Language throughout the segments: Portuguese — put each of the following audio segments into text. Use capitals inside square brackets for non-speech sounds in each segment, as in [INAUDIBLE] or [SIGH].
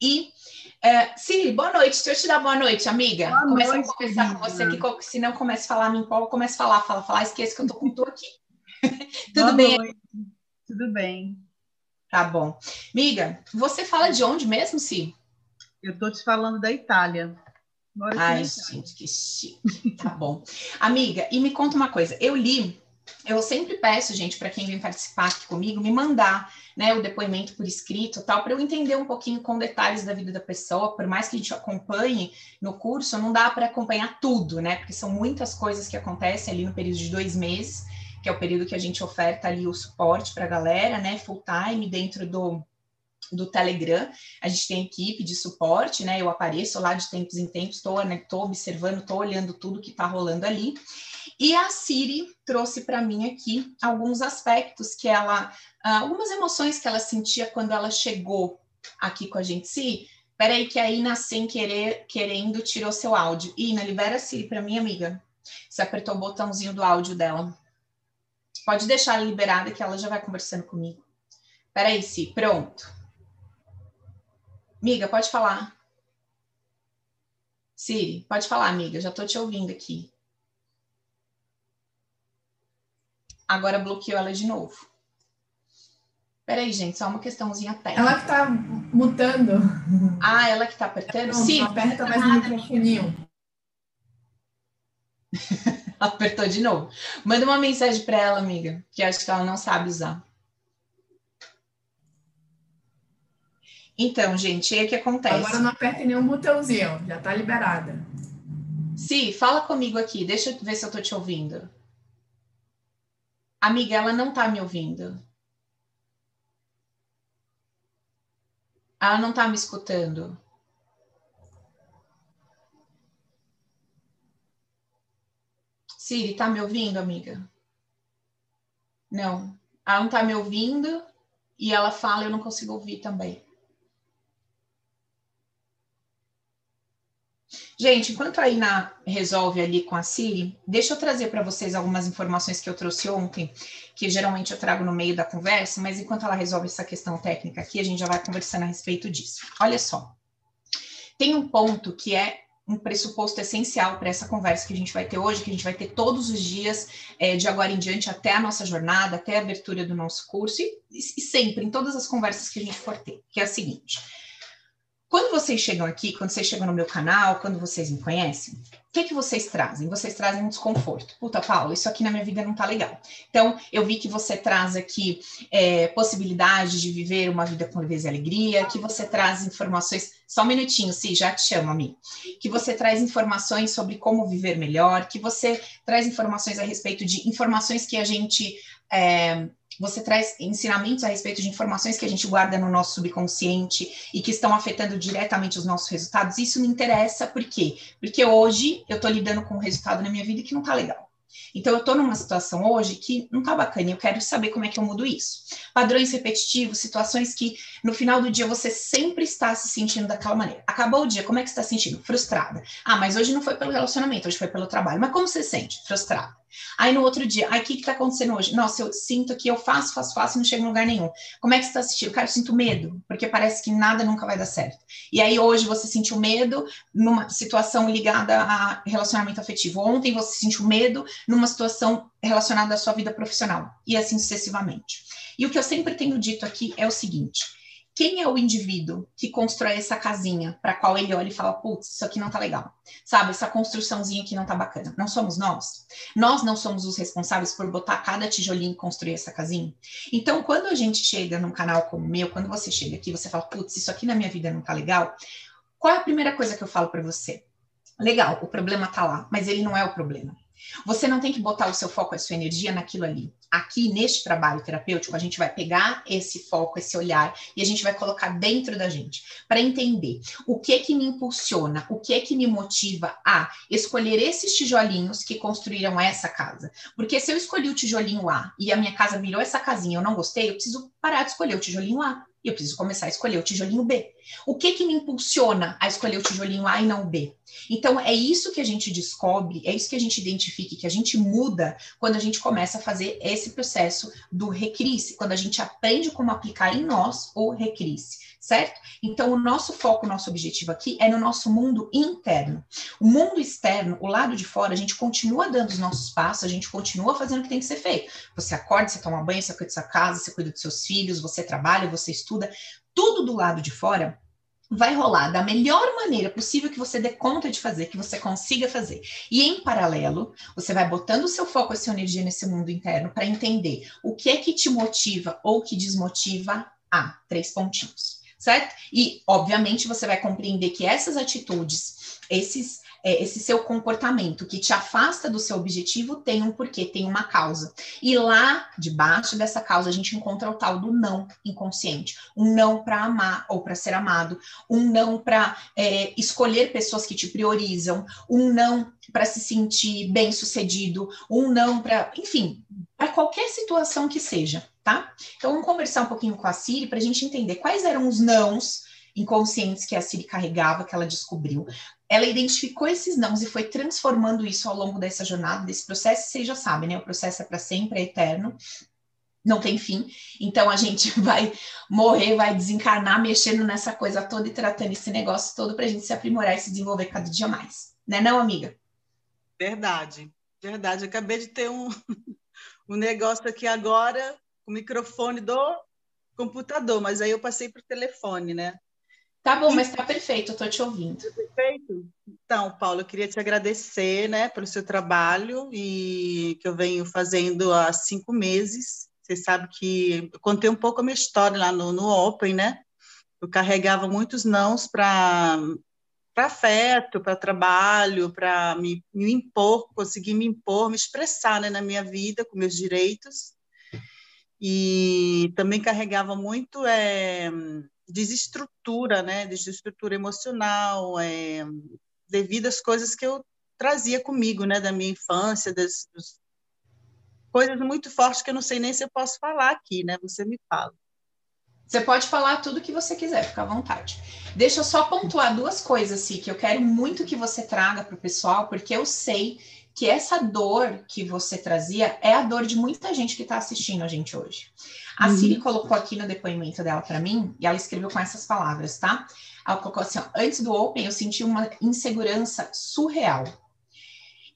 E é, Siri, boa noite. Deixa eu te dar boa noite, amiga. Boa Começa noite, a conversar querida. com você, que se não começa a falar, me empolga, começa a falar, fala, fala, esquece que eu tô com tu aqui. [LAUGHS] Tudo Boa bem? noite. Tudo bem. Tá bom. Amiga, você fala de onde mesmo, Si? Eu tô te falando da Itália. Moro aqui Ai, Itália. gente, que chique. Tá bom. Amiga, e me conta uma coisa. Eu li, eu sempre peço, gente, para quem vem participar aqui comigo, me mandar, né, o depoimento por escrito, tal, para eu entender um pouquinho com detalhes da vida da pessoa. Por mais que a gente acompanhe no curso, não dá para acompanhar tudo, né? Porque são muitas coisas que acontecem ali no período de dois meses, que é o período que a gente oferta ali o suporte para a galera, né, full time dentro do do Telegram, a gente tem equipe de suporte, né? Eu apareço lá de tempos em tempos, estou né, tô observando, estou olhando tudo que está rolando ali. E a Siri trouxe para mim aqui alguns aspectos que ela, ah, algumas emoções que ela sentia quando ela chegou aqui com a gente. Si, peraí que a Ina, sem querer, querendo, tirou seu áudio. Ina, libera a Siri para mim, amiga. Você apertou o botãozinho do áudio dela. Pode deixar ela liberada que ela já vai conversando comigo. Peraí, Si, pronto. Amiga, pode falar. Siri, pode falar, amiga. Já tô te ouvindo aqui. Agora bloqueou ela de novo. Peraí, gente, só uma questãozinha técnica. Ela que tá mutando. Ah, ela que tá apertando? Não, Sim, aperta mais no microfoninho. [LAUGHS] apertou de novo. Manda uma mensagem para ela, amiga, que acho que ela não sabe usar. Então, gente, aí o que acontece? Agora não aperta nenhum botãozinho, já tá liberada. Si, fala comigo aqui, deixa eu ver se eu tô te ouvindo. Amiga, ela não tá me ouvindo. Ela não tá me escutando. Siri, tá me ouvindo, amiga? Não. Ela não tá me ouvindo e ela fala, eu não consigo ouvir também. Gente, enquanto a Ina resolve ali com a Siri, deixa eu trazer para vocês algumas informações que eu trouxe ontem, que geralmente eu trago no meio da conversa, mas enquanto ela resolve essa questão técnica aqui, a gente já vai conversando a respeito disso. Olha só. Tem um ponto que é um pressuposto essencial para essa conversa que a gente vai ter hoje, que a gente vai ter todos os dias, é, de agora em diante, até a nossa jornada, até a abertura do nosso curso, e, e sempre, em todas as conversas que a gente for ter, que é a seguinte. Quando vocês chegam aqui, quando vocês chegam no meu canal, quando vocês me conhecem, o que, que vocês trazem? Vocês trazem um desconforto. Puta, Paulo, isso aqui na minha vida não tá legal. Então, eu vi que você traz aqui é, possibilidade de viver uma vida com leveza e alegria, que você traz informações. Só um minutinho, sim, já te chamo, amigo. Que você traz informações sobre como viver melhor, que você traz informações a respeito de informações que a gente. É, você traz ensinamentos a respeito de informações que a gente guarda no nosso subconsciente e que estão afetando diretamente os nossos resultados. Isso me interessa, por quê? Porque hoje eu estou lidando com um resultado na minha vida que não está legal. Então, eu estou numa situação hoje que não está bacana e eu quero saber como é que eu mudo isso. Padrões repetitivos, situações que no final do dia você sempre está se sentindo daquela maneira. Acabou o dia, como é que você está se sentindo? Frustrada. Ah, mas hoje não foi pelo relacionamento, hoje foi pelo trabalho. Mas como você se sente? Frustrada. Aí no outro dia, ai, o que está acontecendo hoje? Nossa, eu sinto que eu faço, faço, faço e não chego em lugar nenhum. Como é que você está sentindo? Cara, eu sinto medo, porque parece que nada nunca vai dar certo. E aí hoje você sentiu medo numa situação ligada a relacionamento afetivo. Ontem você sentiu medo numa situação relacionada à sua vida profissional. E assim sucessivamente. E o que eu sempre tenho dito aqui é o seguinte: quem é o indivíduo que constrói essa casinha para qual ele olha e fala, putz, isso aqui não tá legal, sabe? Essa construçãozinha aqui não tá bacana. Não somos nós. Nós não somos os responsáveis por botar cada tijolinho e construir essa casinha. Então, quando a gente chega num canal como o meu, quando você chega aqui, você fala, putz, isso aqui na minha vida não tá legal. Qual é a primeira coisa que eu falo para você? Legal, o problema tá lá, mas ele não é o problema. Você não tem que botar o seu foco, a sua energia naquilo ali. Aqui, neste trabalho terapêutico, a gente vai pegar esse foco, esse olhar, e a gente vai colocar dentro da gente, para entender o que que me impulsiona, o que que me motiva a escolher esses tijolinhos que construíram essa casa. Porque se eu escolhi o tijolinho A e a minha casa virou essa casinha, eu não gostei, eu preciso parar de escolher o tijolinho A. E eu preciso começar a escolher o tijolinho B. O que que me impulsiona a escolher o tijolinho A e não o B? Então, é isso que a gente descobre, é isso que a gente identifica, que a gente muda quando a gente começa a fazer esse processo do recrisse, quando a gente aprende como aplicar em nós o recrisse, certo? Então, o nosso foco, o nosso objetivo aqui é no nosso mundo interno. O mundo externo, o lado de fora, a gente continua dando os nossos passos, a gente continua fazendo o que tem que ser feito. Você acorda, você toma banho, você cuida da sua casa, você cuida dos seus filhos, você trabalha, você estuda, tudo do lado de fora vai rolar da melhor maneira possível que você dê conta de fazer, que você consiga fazer. E em paralelo, você vai botando o seu foco, a sua energia nesse mundo interno para entender o que é que te motiva ou que desmotiva a três pontinhos, certo? E obviamente você vai compreender que essas atitudes, esses é, esse seu comportamento que te afasta do seu objetivo tem um porquê, tem uma causa. E lá debaixo dessa causa a gente encontra o tal do não inconsciente, um não para amar ou para ser amado, um não para é, escolher pessoas que te priorizam, um não para se sentir bem sucedido, um não para, enfim, para qualquer situação que seja, tá? Então vamos conversar um pouquinho com a Siri para a gente entender quais eram os nãos inconscientes que a Siri carregava, que ela descobriu, ela identificou esses nãos e foi transformando isso ao longo dessa jornada, desse processo. Vocês já sabem, né? O processo é para sempre, é eterno, não tem fim. Então a gente [LAUGHS] vai morrer, vai desencarnar, mexendo nessa coisa toda e tratando esse negócio todo para a gente se aprimorar e se desenvolver cada dia mais. Né, não, amiga? Verdade, verdade. acabei de ter um, [LAUGHS] um negócio aqui agora, o microfone do computador, mas aí eu passei para o telefone, né? Tá bom, mas tá perfeito, eu tô te ouvindo. Perfeito. Então, Paulo, eu queria te agradecer, né, pelo seu trabalho e que eu venho fazendo há cinco meses. Você sabe que eu contei um pouco a minha história lá no, no Open, né? Eu carregava muitos nãos para para afeto, para trabalho, para me, me, impor, conseguir me impor, me expressar né, na minha vida com meus direitos. E também carregava muito é, desestrutura, né? Desestrutura emocional, é, devido às coisas que eu trazia comigo, né? Da minha infância, das, das coisas muito fortes que eu não sei nem se eu posso falar aqui, né? Você me fala. Você pode falar tudo que você quiser, fica à vontade. Deixa eu só pontuar duas coisas, assim, que eu quero muito que você traga para o pessoal, porque eu sei que essa dor que você trazia é a dor de muita gente que está assistindo a gente hoje. A uhum. Siri colocou aqui no depoimento dela para mim, e ela escreveu com essas palavras, tá? Ela colocou assim: ó, antes do Open, eu senti uma insegurança surreal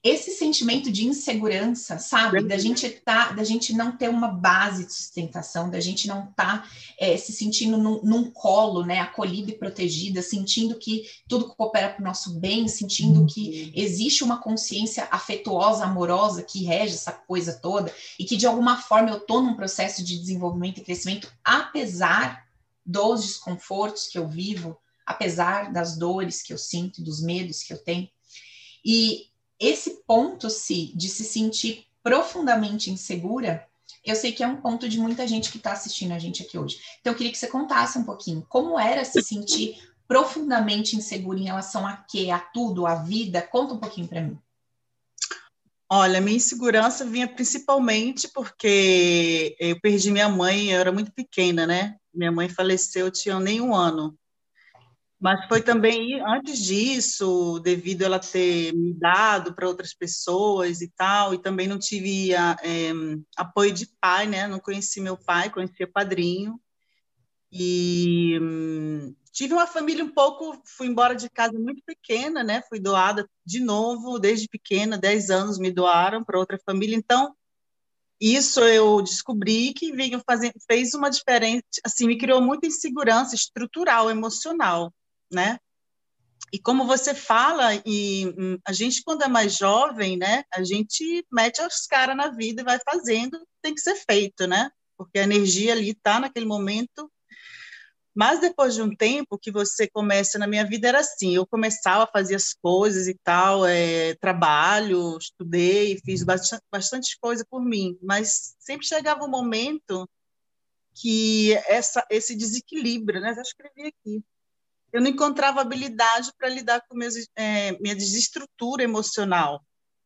esse sentimento de insegurança, sabe? Da gente tá, da gente não ter uma base de sustentação, da gente não tá é, se sentindo num, num, colo, né, acolhida e protegida, sentindo que tudo coopera para o nosso bem, sentindo que existe uma consciência afetuosa, amorosa que rege essa coisa toda e que de alguma forma eu tô num processo de desenvolvimento e crescimento, apesar dos desconfortos que eu vivo, apesar das dores que eu sinto, dos medos que eu tenho. E esse ponto se de se sentir profundamente insegura, eu sei que é um ponto de muita gente que está assistindo a gente aqui hoje. Então, eu queria que você contasse um pouquinho como era se sentir profundamente insegura em relação a quê? A tudo, a vida? Conta um pouquinho para mim. Olha, minha insegurança vinha principalmente porque eu perdi minha mãe, eu era muito pequena, né? Minha mãe faleceu, eu tinha nem um ano. Mas foi também antes disso, devido ela ter me dado para outras pessoas e tal, e também não tive é, apoio de pai, né? Não conheci meu pai, conhecia padrinho. E hum, tive uma família um pouco, fui embora de casa muito pequena, né? Fui doada de novo, desde pequena, 10 anos me doaram para outra família. Então, isso eu descobri que veio fazer, fez uma diferença, assim, me criou muita insegurança estrutural, emocional né? E como você fala, e hum, a gente quando é mais jovem, né, a gente mete os caras na vida e vai fazendo, tem que ser feito, né? Porque a energia ali está naquele momento. Mas depois de um tempo que você começa, na minha vida era assim, eu começava a fazer as coisas e tal, é, trabalho, estudei, fiz bastante, bastante coisa por mim, mas sempre chegava um momento que essa, esse desequilíbrio, né? Já escrevi aqui eu não encontrava habilidade para lidar com meus, é, minha desestrutura emocional.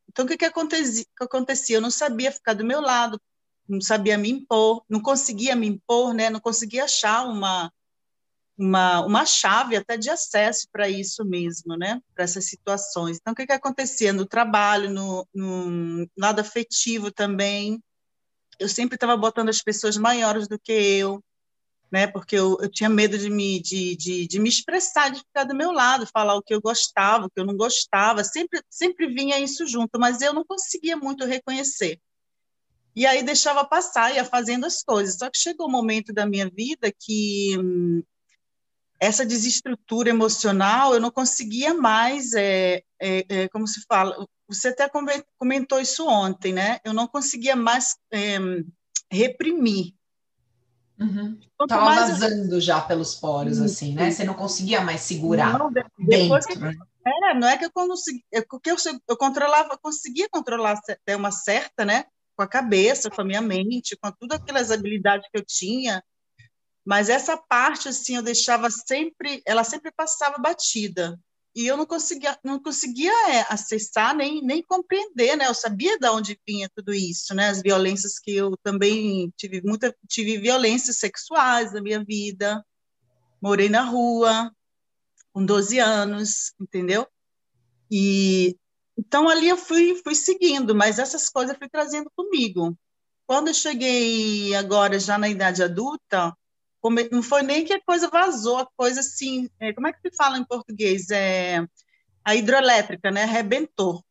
Então, o que, que, acontecia, que acontecia? Eu não sabia ficar do meu lado, não sabia me impor, não conseguia me impor, né? não conseguia achar uma, uma, uma chave até de acesso para isso mesmo, né? Para essas situações. Então, o que, que acontecia no trabalho, no, no lado afetivo também? Eu sempre estava botando as pessoas maiores do que eu, né? Porque eu, eu tinha medo de me, de, de, de, me expressar, de ficar do meu lado, falar o que eu gostava, o que eu não gostava. Sempre, sempre vinha isso junto, mas eu não conseguia muito reconhecer. E aí deixava passar, ia fazendo as coisas. Só que chegou um momento da minha vida que hum, essa desestrutura emocional, eu não conseguia mais, é, é, é, como se fala, você até comentou isso ontem, né? Eu não conseguia mais é, reprimir. Uhum. Tava mais vazando já pelos poros, assim, né? Você não conseguia mais segurar não, depois dentro. Que, é, não é que eu consegui, é porque eu, eu controlava, conseguia controlar até uma certa, né? Com a cabeça, com a minha mente, com todas aquelas habilidades que eu tinha, mas essa parte, assim, eu deixava sempre, ela sempre passava batida. E eu não conseguia, não conseguia é, acessar nem, nem compreender, né? Eu sabia de onde vinha tudo isso, né? As violências que eu também tive muita, tive violências sexuais na minha vida. Morei na rua com 12 anos, entendeu? E então ali eu fui, fui seguindo, mas essas coisas eu fui trazendo comigo. Quando eu cheguei agora já na idade adulta, não foi nem que a coisa vazou, a coisa assim, é, como é que se fala em português? É, a hidroelétrica, né? Arrebentou.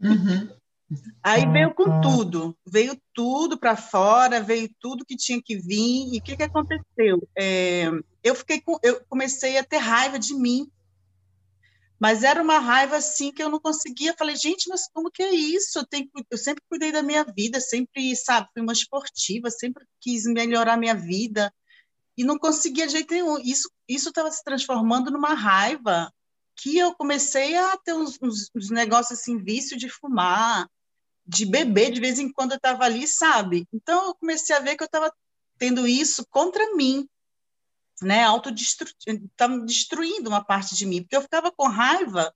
Uhum. [LAUGHS] Aí veio com tudo, veio tudo para fora, veio tudo que tinha que vir. E o que, que aconteceu? É, eu fiquei, com, eu comecei a ter raiva de mim, mas era uma raiva assim que eu não conseguia. Falei, gente, mas como que é isso? Eu, tenho, eu sempre cuidei da minha vida, sempre, sabe, fui uma esportiva, sempre quis melhorar minha vida e não conseguia de jeito nenhum. Isso estava se transformando numa raiva que eu comecei a ter uns, uns, uns negócios assim, vício de fumar, de beber, de vez em quando eu estava ali, sabe? Então eu comecei a ver que eu estava tendo isso contra mim, né? Estava destruindo uma parte de mim, porque eu ficava com raiva.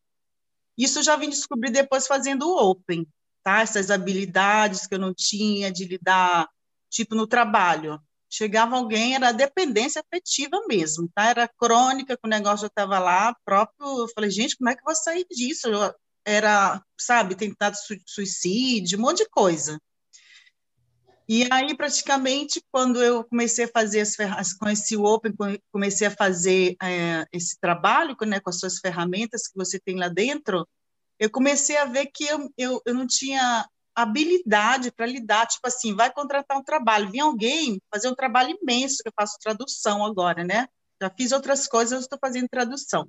Isso eu já vim descobrir depois fazendo o Open, tá? Essas habilidades que eu não tinha de lidar, tipo no trabalho chegava alguém, era dependência afetiva mesmo, tá? Era crônica, que o negócio já estava lá, próprio, eu falei, gente, como é que eu vou sair disso? Eu era, sabe, tentado suicídio, um monte de coisa. E aí, praticamente, quando eu comecei a fazer as ferramentas, conheci o Open, comecei a fazer é, esse trabalho né, com as suas ferramentas que você tem lá dentro, eu comecei a ver que eu, eu, eu não tinha habilidade para lidar, tipo assim, vai contratar um trabalho, vem alguém fazer um trabalho imenso, que eu faço tradução agora, né? Já fiz outras coisas, estou fazendo tradução.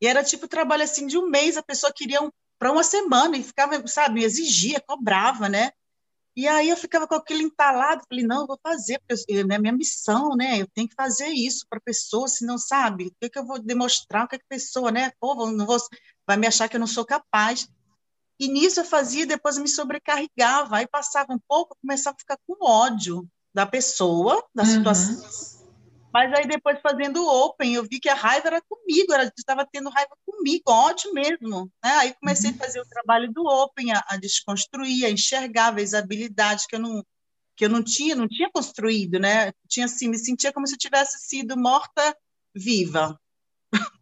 E era tipo trabalho assim de um mês, a pessoa queria um, para uma semana e ficava, sabe, exigia, cobrava, né? E aí eu ficava com aquele entalado, falei, não, eu vou fazer, porque é minha missão, né? Eu tenho que fazer isso para a pessoa, senão, sabe, o que, que eu vou demonstrar, o que, que a pessoa, né? Pô, não vou, vai me achar que eu não sou capaz. E nisso eu fazia, depois me sobrecarregava, aí passava um pouco, começava a ficar com ódio da pessoa, da uhum. situação. Mas aí depois fazendo o open, eu vi que a raiva era comigo, ela estava tendo raiva comigo, ódio mesmo. Né? Aí comecei uhum. a fazer o trabalho do open, a, a desconstruir, a enxergar as habilidades que eu não que eu não tinha, não tinha construído, né? Tinha assim, me sentia como se eu tivesse sido morta viva, [LAUGHS]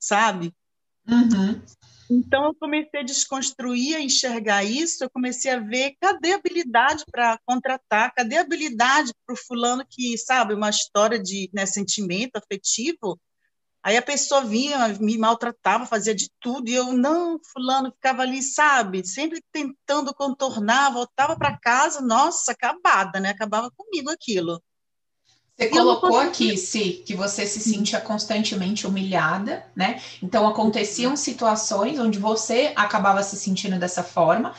sabe? Uhum. Então, eu comecei a desconstruir, a enxergar isso, eu comecei a ver cadê a habilidade para contratar, cadê a habilidade para o fulano que, sabe, uma história de né, sentimento afetivo. Aí a pessoa vinha, me maltratava, fazia de tudo, e eu, não, fulano, ficava ali, sabe, sempre tentando contornar, voltava para casa, nossa, acabada, né? Acabava comigo aquilo. Você colocou aqui, Si, que você se sentia constantemente humilhada, né? Então aconteciam situações onde você acabava se sentindo dessa forma.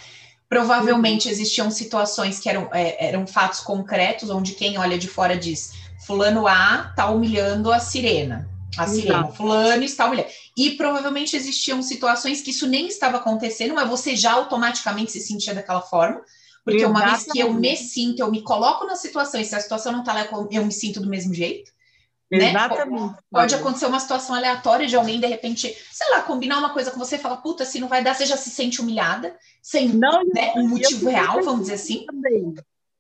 Provavelmente uhum. existiam situações que eram, é, eram fatos concretos, onde quem olha de fora diz: Fulano A está humilhando a sirena. A sirena, Exato. fulano está humilhando. E provavelmente existiam situações que isso nem estava acontecendo, mas você já automaticamente se sentia daquela forma porque Exatamente. uma vez que eu me sinto, eu me coloco na situação, e se a situação não tá lá, eu me sinto do mesmo jeito. Né? Exatamente. Pode acontecer uma situação aleatória de alguém, de repente, sei lá, combinar uma coisa com você e falar, puta, se não vai dar, você já se sente humilhada, sem não, né, um motivo real, vamos dizer assim. Também.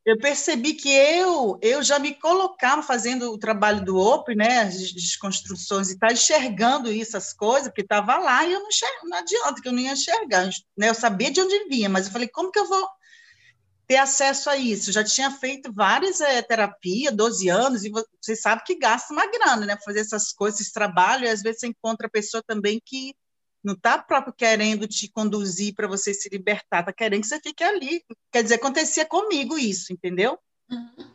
eu percebi que eu eu já me colocava fazendo o trabalho do OP, né, as desconstruções e tal, enxergando isso, as coisas, porque estava lá e eu não, enxerga, não adianta que eu não ia enxergar, né, eu sabia de onde vinha, mas eu falei, como que eu vou ter acesso a isso? Eu já tinha feito várias é, terapias, 12 anos, e você sabe que gasta uma grana, né, fazer essas coisas, esse trabalho, e às vezes você encontra a pessoa também que não está próprio querendo te conduzir para você se libertar, está querendo que você fique ali. Quer dizer, acontecia comigo isso, entendeu? Uhum.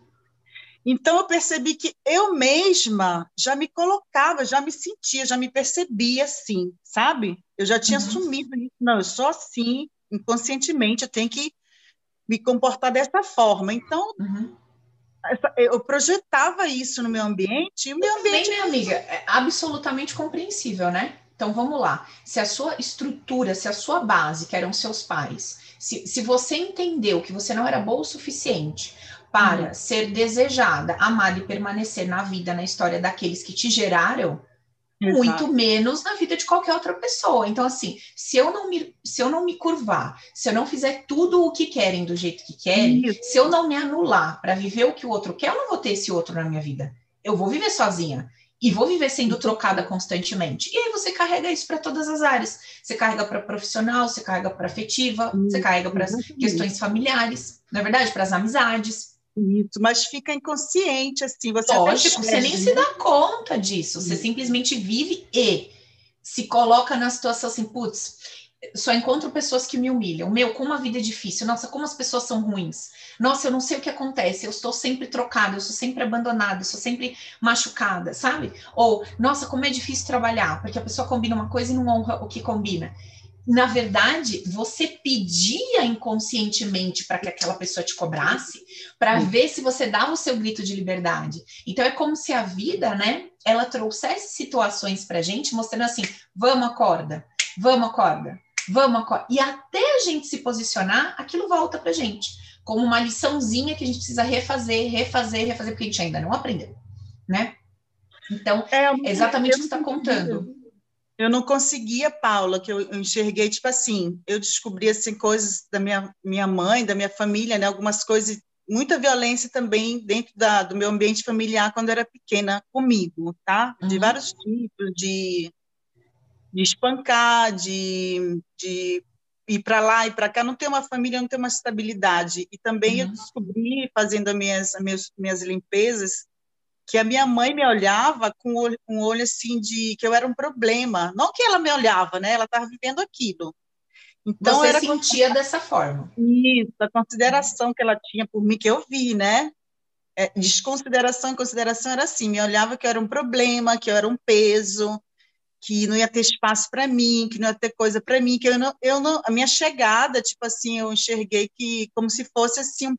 Então eu percebi que eu mesma já me colocava, já me sentia, já me percebia assim, sabe? Eu já tinha uhum. assumido isso. Não, eu sou assim, inconscientemente, eu tenho que me comportar dessa forma. Então, uhum. eu projetava isso no meu ambiente e o meu ambiente. Bem, minha amiga, é absolutamente compreensível, né? Então vamos lá. Se a sua estrutura, se a sua base, que eram seus pais, se, se você entendeu que você não era boa o suficiente para uhum. ser desejada, amada e permanecer na vida, na história daqueles que te geraram. Muito menos na vida de qualquer outra pessoa. Então, assim, se eu não me, se eu não me curvar, se eu não fizer tudo o que querem do jeito que querem, Isso. se eu não me anular para viver o que o outro quer, eu não vou ter esse outro na minha vida. Eu vou viver sozinha e vou viver sendo trocada constantemente. E aí você carrega isso para todas as áreas. Você carrega para profissional, você carrega para afetiva, hum, você carrega para as questões familiares, na é verdade, para as amizades. Isso, mas fica inconsciente, assim, você Lógico, você nem se dá conta disso, você simplesmente vive e se coloca na situação assim, putz, só encontro pessoas que me humilham. Meu, como a vida é difícil. Nossa, como as pessoas são ruins. Nossa, eu não sei o que acontece. Eu estou sempre trocada, eu sou sempre abandonada, eu sou sempre machucada, sabe? Ou, nossa, como é difícil trabalhar, porque a pessoa combina uma coisa e não honra o que combina. Na verdade, você pedia inconscientemente para que aquela pessoa te cobrasse, para ver se você dava o seu grito de liberdade. Então é como se a vida, né, ela trouxesse situações para gente, mostrando assim: vamos, acorda, vamos, acorda vamos acordar. E até a gente se posicionar, aquilo volta para gente, como uma liçãozinha que a gente precisa refazer, refazer, refazer, porque a gente ainda não aprendeu, né? Então, é, exatamente o que você está contando. Eu não conseguia, Paula, que eu, enxerguei, tipo assim, eu descobri, assim, coisas da minha, minha mãe, da minha família, né, algumas coisas, muita violência também dentro da, do meu ambiente familiar quando eu era pequena, comigo, tá? De uhum. vários tipos, de de espancar, de, de ir para lá e para cá, não ter uma família, não ter uma estabilidade. E também uhum. eu descobri, fazendo as minhas, as minhas, minhas limpezas, que a minha mãe me olhava com olho, um olho assim de que eu era um problema. Não que ela me olhava, né? Ela estava vivendo aquilo. Então Você era sentia dessa forma. Isso, a consideração que ela tinha por mim que eu vi, né? É, desconsideração e consideração era assim, me olhava que eu era um problema, que eu era um peso, que não ia ter espaço para mim, que não ia ter coisa para mim, que eu não, eu não, a minha chegada, tipo assim, eu enxerguei que como se fosse assim, um,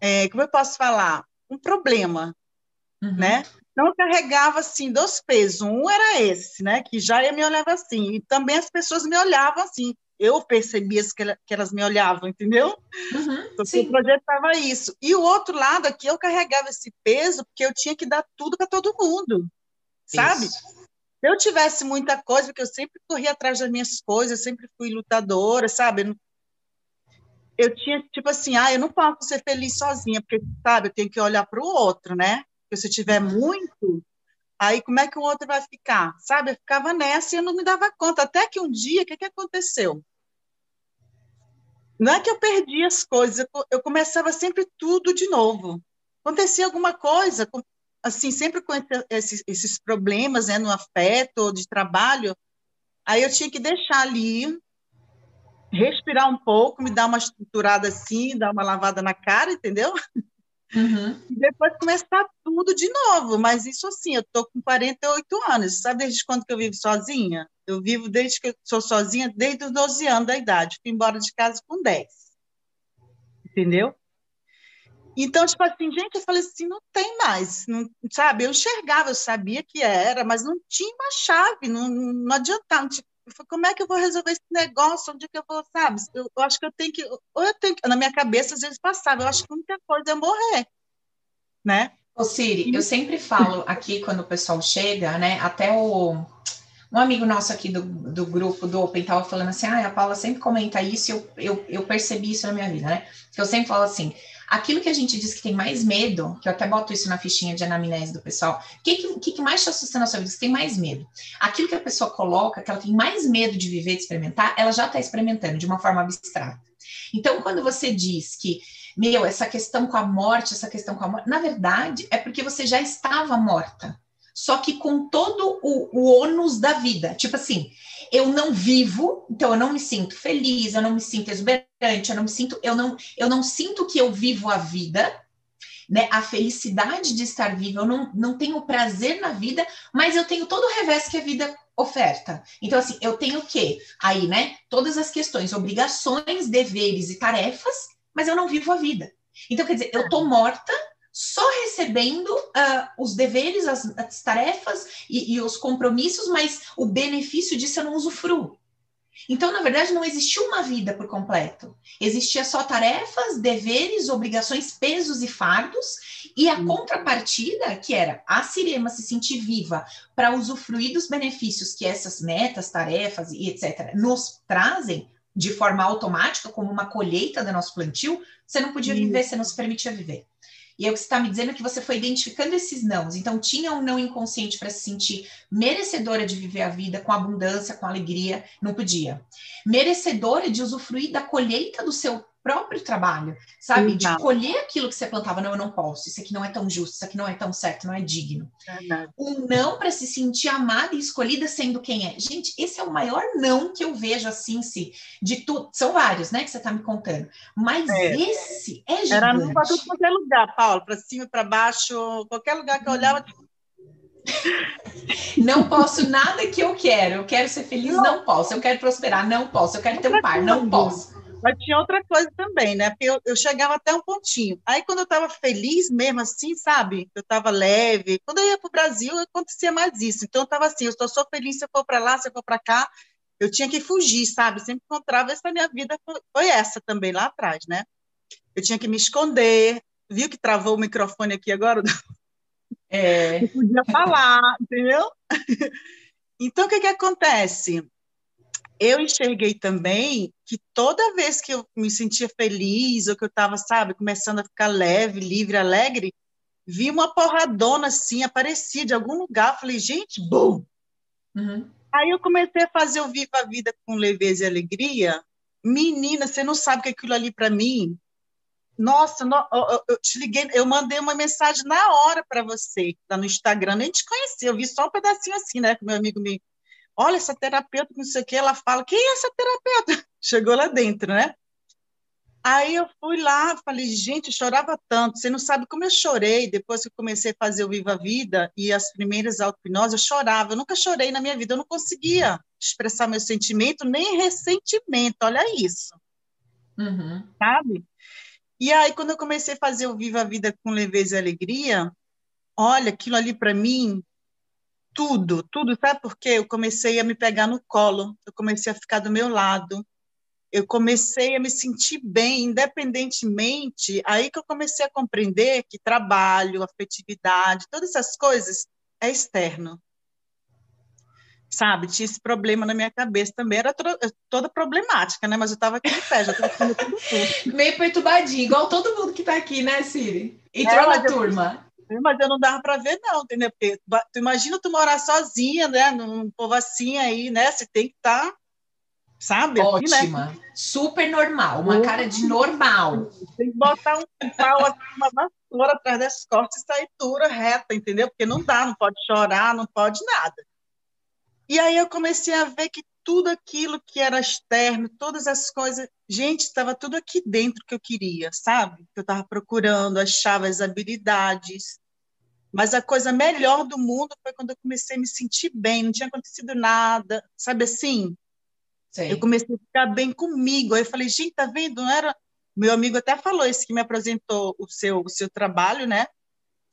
é, como eu posso falar, um problema, uhum. né? Então eu carregava assim dois pesos, um era esse, né, que já me olhava assim, e também as pessoas me olhavam assim, eu percebia que, que elas me olhavam, entendeu? Uhum, sim. eu projetava isso. E o outro lado aqui, eu carregava esse peso porque eu tinha que dar tudo para todo mundo, sabe? Isso. Se eu tivesse muita coisa, porque eu sempre corri atrás das minhas coisas, eu sempre fui lutadora, sabe? Eu tinha, tipo assim, ah, eu não posso ser feliz sozinha, porque, sabe, eu tenho que olhar para o outro, né? Porque se tiver muito, aí como é que o outro vai ficar? Sabe? Eu ficava nessa e eu não me dava conta. Até que um dia, o que, que aconteceu? Não é que eu perdi as coisas, eu começava sempre tudo de novo. Acontecia alguma coisa, assim, sempre com esses, esses problemas, né, no afeto ou de trabalho, aí eu tinha que deixar ali, respirar um pouco, me dar uma estruturada assim, dar uma lavada na cara, entendeu? [LAUGHS] Uhum. E depois começar tudo de novo. Mas isso assim, eu tô com 48 anos. Sabe desde quando que eu vivo sozinha? Eu vivo desde que eu sou sozinha, desde os 12 anos da idade. Fui embora de casa com 10. Entendeu? Então, tipo assim, gente, eu falei assim, não tem mais, não, sabe? Eu enxergava, eu sabia que era, mas não tinha uma chave, não, não adiantava. Tipo, como é que eu vou resolver esse negócio? Onde é que eu vou, sabe? Eu, eu, acho que eu tenho que, ou eu tenho que, na minha cabeça às vezes passava, eu acho que a única coisa é morrer, né? Ô Siri, eu sempre falo aqui quando o pessoal chega, né, até o, um amigo nosso aqui do, do grupo do Open estava falando assim, ah, a Paula sempre comenta isso eu, eu, eu percebi isso na minha vida, né? Eu sempre falo assim, aquilo que a gente diz que tem mais medo, que eu até boto isso na fichinha de anamnese do pessoal, o que, que, que, mais te assusta na sua vida? Você tem mais medo. Aquilo que a pessoa coloca, que ela tem mais medo de viver, de experimentar, ela já está experimentando de uma forma abstrata. Então, quando você diz que, meu, essa questão com a morte, essa questão com a morte, na verdade, é porque você já estava morta. Só que com todo o, o ônus da vida. Tipo assim, eu não vivo, então eu não me sinto feliz, eu não me sinto exuberante, eu não me sinto, eu não, eu não sinto que eu vivo a vida, né? A felicidade de estar viva, eu não, não tenho prazer na vida, mas eu tenho todo o revés que a vida oferta. Então, assim, eu tenho o quê? Aí, né? Todas as questões, obrigações, deveres e tarefas, mas eu não vivo a vida. Então, quer dizer, eu tô morta só recebendo uh, os deveres, as, as tarefas e, e, os compromissos, mas o benefício disso eu não usufruo. Então, na verdade, não existiu uma vida por completo. Existia só tarefas, deveres, obrigações, pesos e fardos, e a contrapartida, que era a Cirema se sentir viva para usufruir dos benefícios que essas metas, tarefas e etc. nos trazem de forma automática, como uma colheita do nosso plantio, você não podia viver, você não se permitia viver. E é o que você está me dizendo que você foi identificando esses nãos. Então, tinha um não inconsciente para se sentir merecedora de viver a vida com abundância, com alegria, não podia. Merecedora de usufruir da colheita do seu próprio trabalho, sabe? De colher aquilo que você plantava, não, eu não posso, isso aqui não é tão justo, isso aqui não é tão certo, não é digno. É um não para se sentir amada e escolhida sendo quem é. Gente, esse é o maior não que eu vejo assim, se de tudo. São vários, né, que você está me contando. Mas é. esse é gigante. Era não para qualquer lugar, Paulo, para cima, para baixo, qualquer lugar que eu olhava, não posso nada que eu quero. Eu quero ser feliz, não. não posso. Eu quero prosperar, não posso. Eu quero ter um par, não posso. Mas tinha outra coisa também, né? Porque eu, eu chegava até um pontinho. Aí, quando eu estava feliz mesmo, assim, sabe? Eu estava leve. Quando eu ia para o Brasil, acontecia mais isso. Então, eu estava assim: eu só sou feliz se eu for para lá, se eu for para cá. Eu tinha que fugir, sabe? Sempre encontrava essa minha vida foi essa também lá atrás, né? Eu tinha que me esconder. Viu que travou o microfone aqui agora? [LAUGHS] É. Não podia falar, entendeu? [LAUGHS] Então, o que, que acontece? Eu enxerguei também que toda vez que eu me sentia feliz, ou que eu estava, sabe, começando a ficar leve, livre, alegre, vi uma porradona assim, aparecia de algum lugar, falei, gente, bum! Uhum. Aí eu comecei a fazer o Viva a Vida com leveza e alegria. Menina, você não sabe que aquilo ali para mim. Nossa, no, eu, eu, te liguei, eu mandei uma mensagem na hora para você, tá no Instagram, nem te conhecia, eu vi só um pedacinho assim, né, que meu amigo me, olha, essa terapeuta, não sei o que, ela fala, quem é essa terapeuta? [LAUGHS] Chegou lá dentro, né? Aí eu fui lá, falei, gente, eu chorava tanto, você não sabe como eu chorei depois que eu comecei a fazer o Viva a Vida e as primeiras auto eu chorava, eu nunca chorei na minha vida, eu não conseguia expressar meu sentimento, nem ressentimento, olha isso, uhum. sabe? E aí, quando eu comecei a fazer o Viva a Vida com leveza e alegria, olha, aquilo ali para mim tudo, tudo. Sabe por quê? Eu comecei a me pegar no colo, eu comecei a ficar do meu lado, eu comecei a me sentir bem, independentemente. Aí que eu comecei a compreender que trabalho, afetividade, todas essas coisas é externo. Sabe, tinha esse problema na minha cabeça também, era toda problemática, né? Mas eu estava aqui em pé, já estava tudo. [LAUGHS] Meio perturbadinho, igual todo mundo que está aqui, né, Siri? Entrou é, na turma. Mas eu não dava para ver, não, entendeu? Porque tu imagina tu morar sozinha, né? Num povo assim aí, né? Você tem que estar, tá, sabe? Ótima. Assim, né? Super normal, uma uhum. cara de normal. Tem que botar um pau, assim, uma vassoura atrás das costas e sair dura, reta, entendeu? Porque não dá, não pode chorar, não pode nada. E aí eu comecei a ver que tudo aquilo que era externo, todas as coisas, gente, estava tudo aqui dentro que eu queria, sabe? Que eu estava procurando, achava as habilidades, mas a coisa melhor do mundo foi quando eu comecei a me sentir bem, não tinha acontecido nada, sabe assim? Sim. Eu comecei a ficar bem comigo. Aí eu falei, gente, tá vendo? Não era. Meu amigo até falou esse que me apresentou o seu, o seu trabalho, né?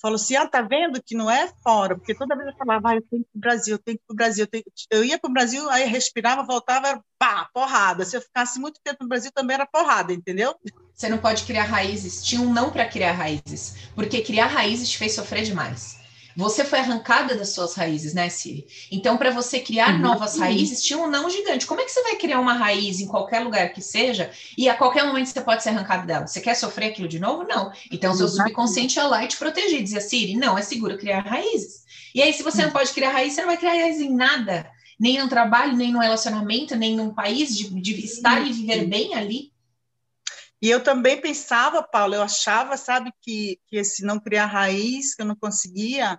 Falou assim: ah, tá vendo que não é fora, porque toda vez eu falava, ah, eu tenho que ir pro Brasil, eu tenho que ir pro Brasil. Eu, tenho... eu ia pro Brasil, aí respirava, voltava, era pá, porrada. Se eu ficasse muito tempo no Brasil, também era porrada, entendeu? Você não pode criar raízes. Tinha um não para criar raízes, porque criar raízes te fez sofrer demais. Você foi arrancada das suas raízes, né, Siri? Então, para você criar uhum. novas raízes, tinha um não gigante. Como é que você vai criar uma raiz em qualquer lugar que seja e a qualquer momento você pode ser arrancado dela? Você quer sofrer aquilo de novo? Não. Então, seu subconsciente ia lá e te proteger. Dizia, Siri, não, é seguro criar raízes. E aí, se você não pode criar raiz, você não vai criar raiz em nada. Nem no trabalho, nem no relacionamento, nem num país, de, de estar e viver bem ali. E eu também pensava, Paulo, eu achava, sabe, que, que esse não criar raiz, que eu não conseguia,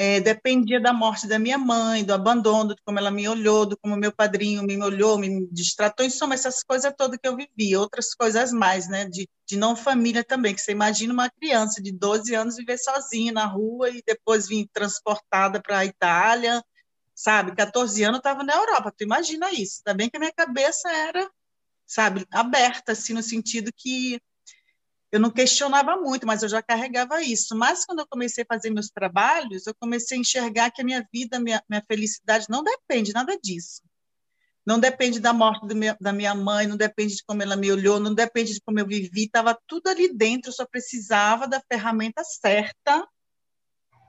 é, dependia da morte da minha mãe, do abandono, de como ela me olhou, do como meu padrinho me olhou, me distratou, em soma, essas coisas todas que eu vivi, outras coisas mais, né, de, de não família também, que você imagina uma criança de 12 anos viver sozinha na rua e depois vir transportada para a Itália, sabe, 14 anos estava na Europa, tu imagina isso, também que a minha cabeça era sabe, aberta, assim, no sentido que eu não questionava muito, mas eu já carregava isso. Mas quando eu comecei a fazer meus trabalhos, eu comecei a enxergar que a minha vida, minha, minha felicidade não depende nada disso. Não depende da morte meu, da minha mãe, não depende de como ela me olhou, não depende de como eu vivi, estava tudo ali dentro, eu só precisava da ferramenta certa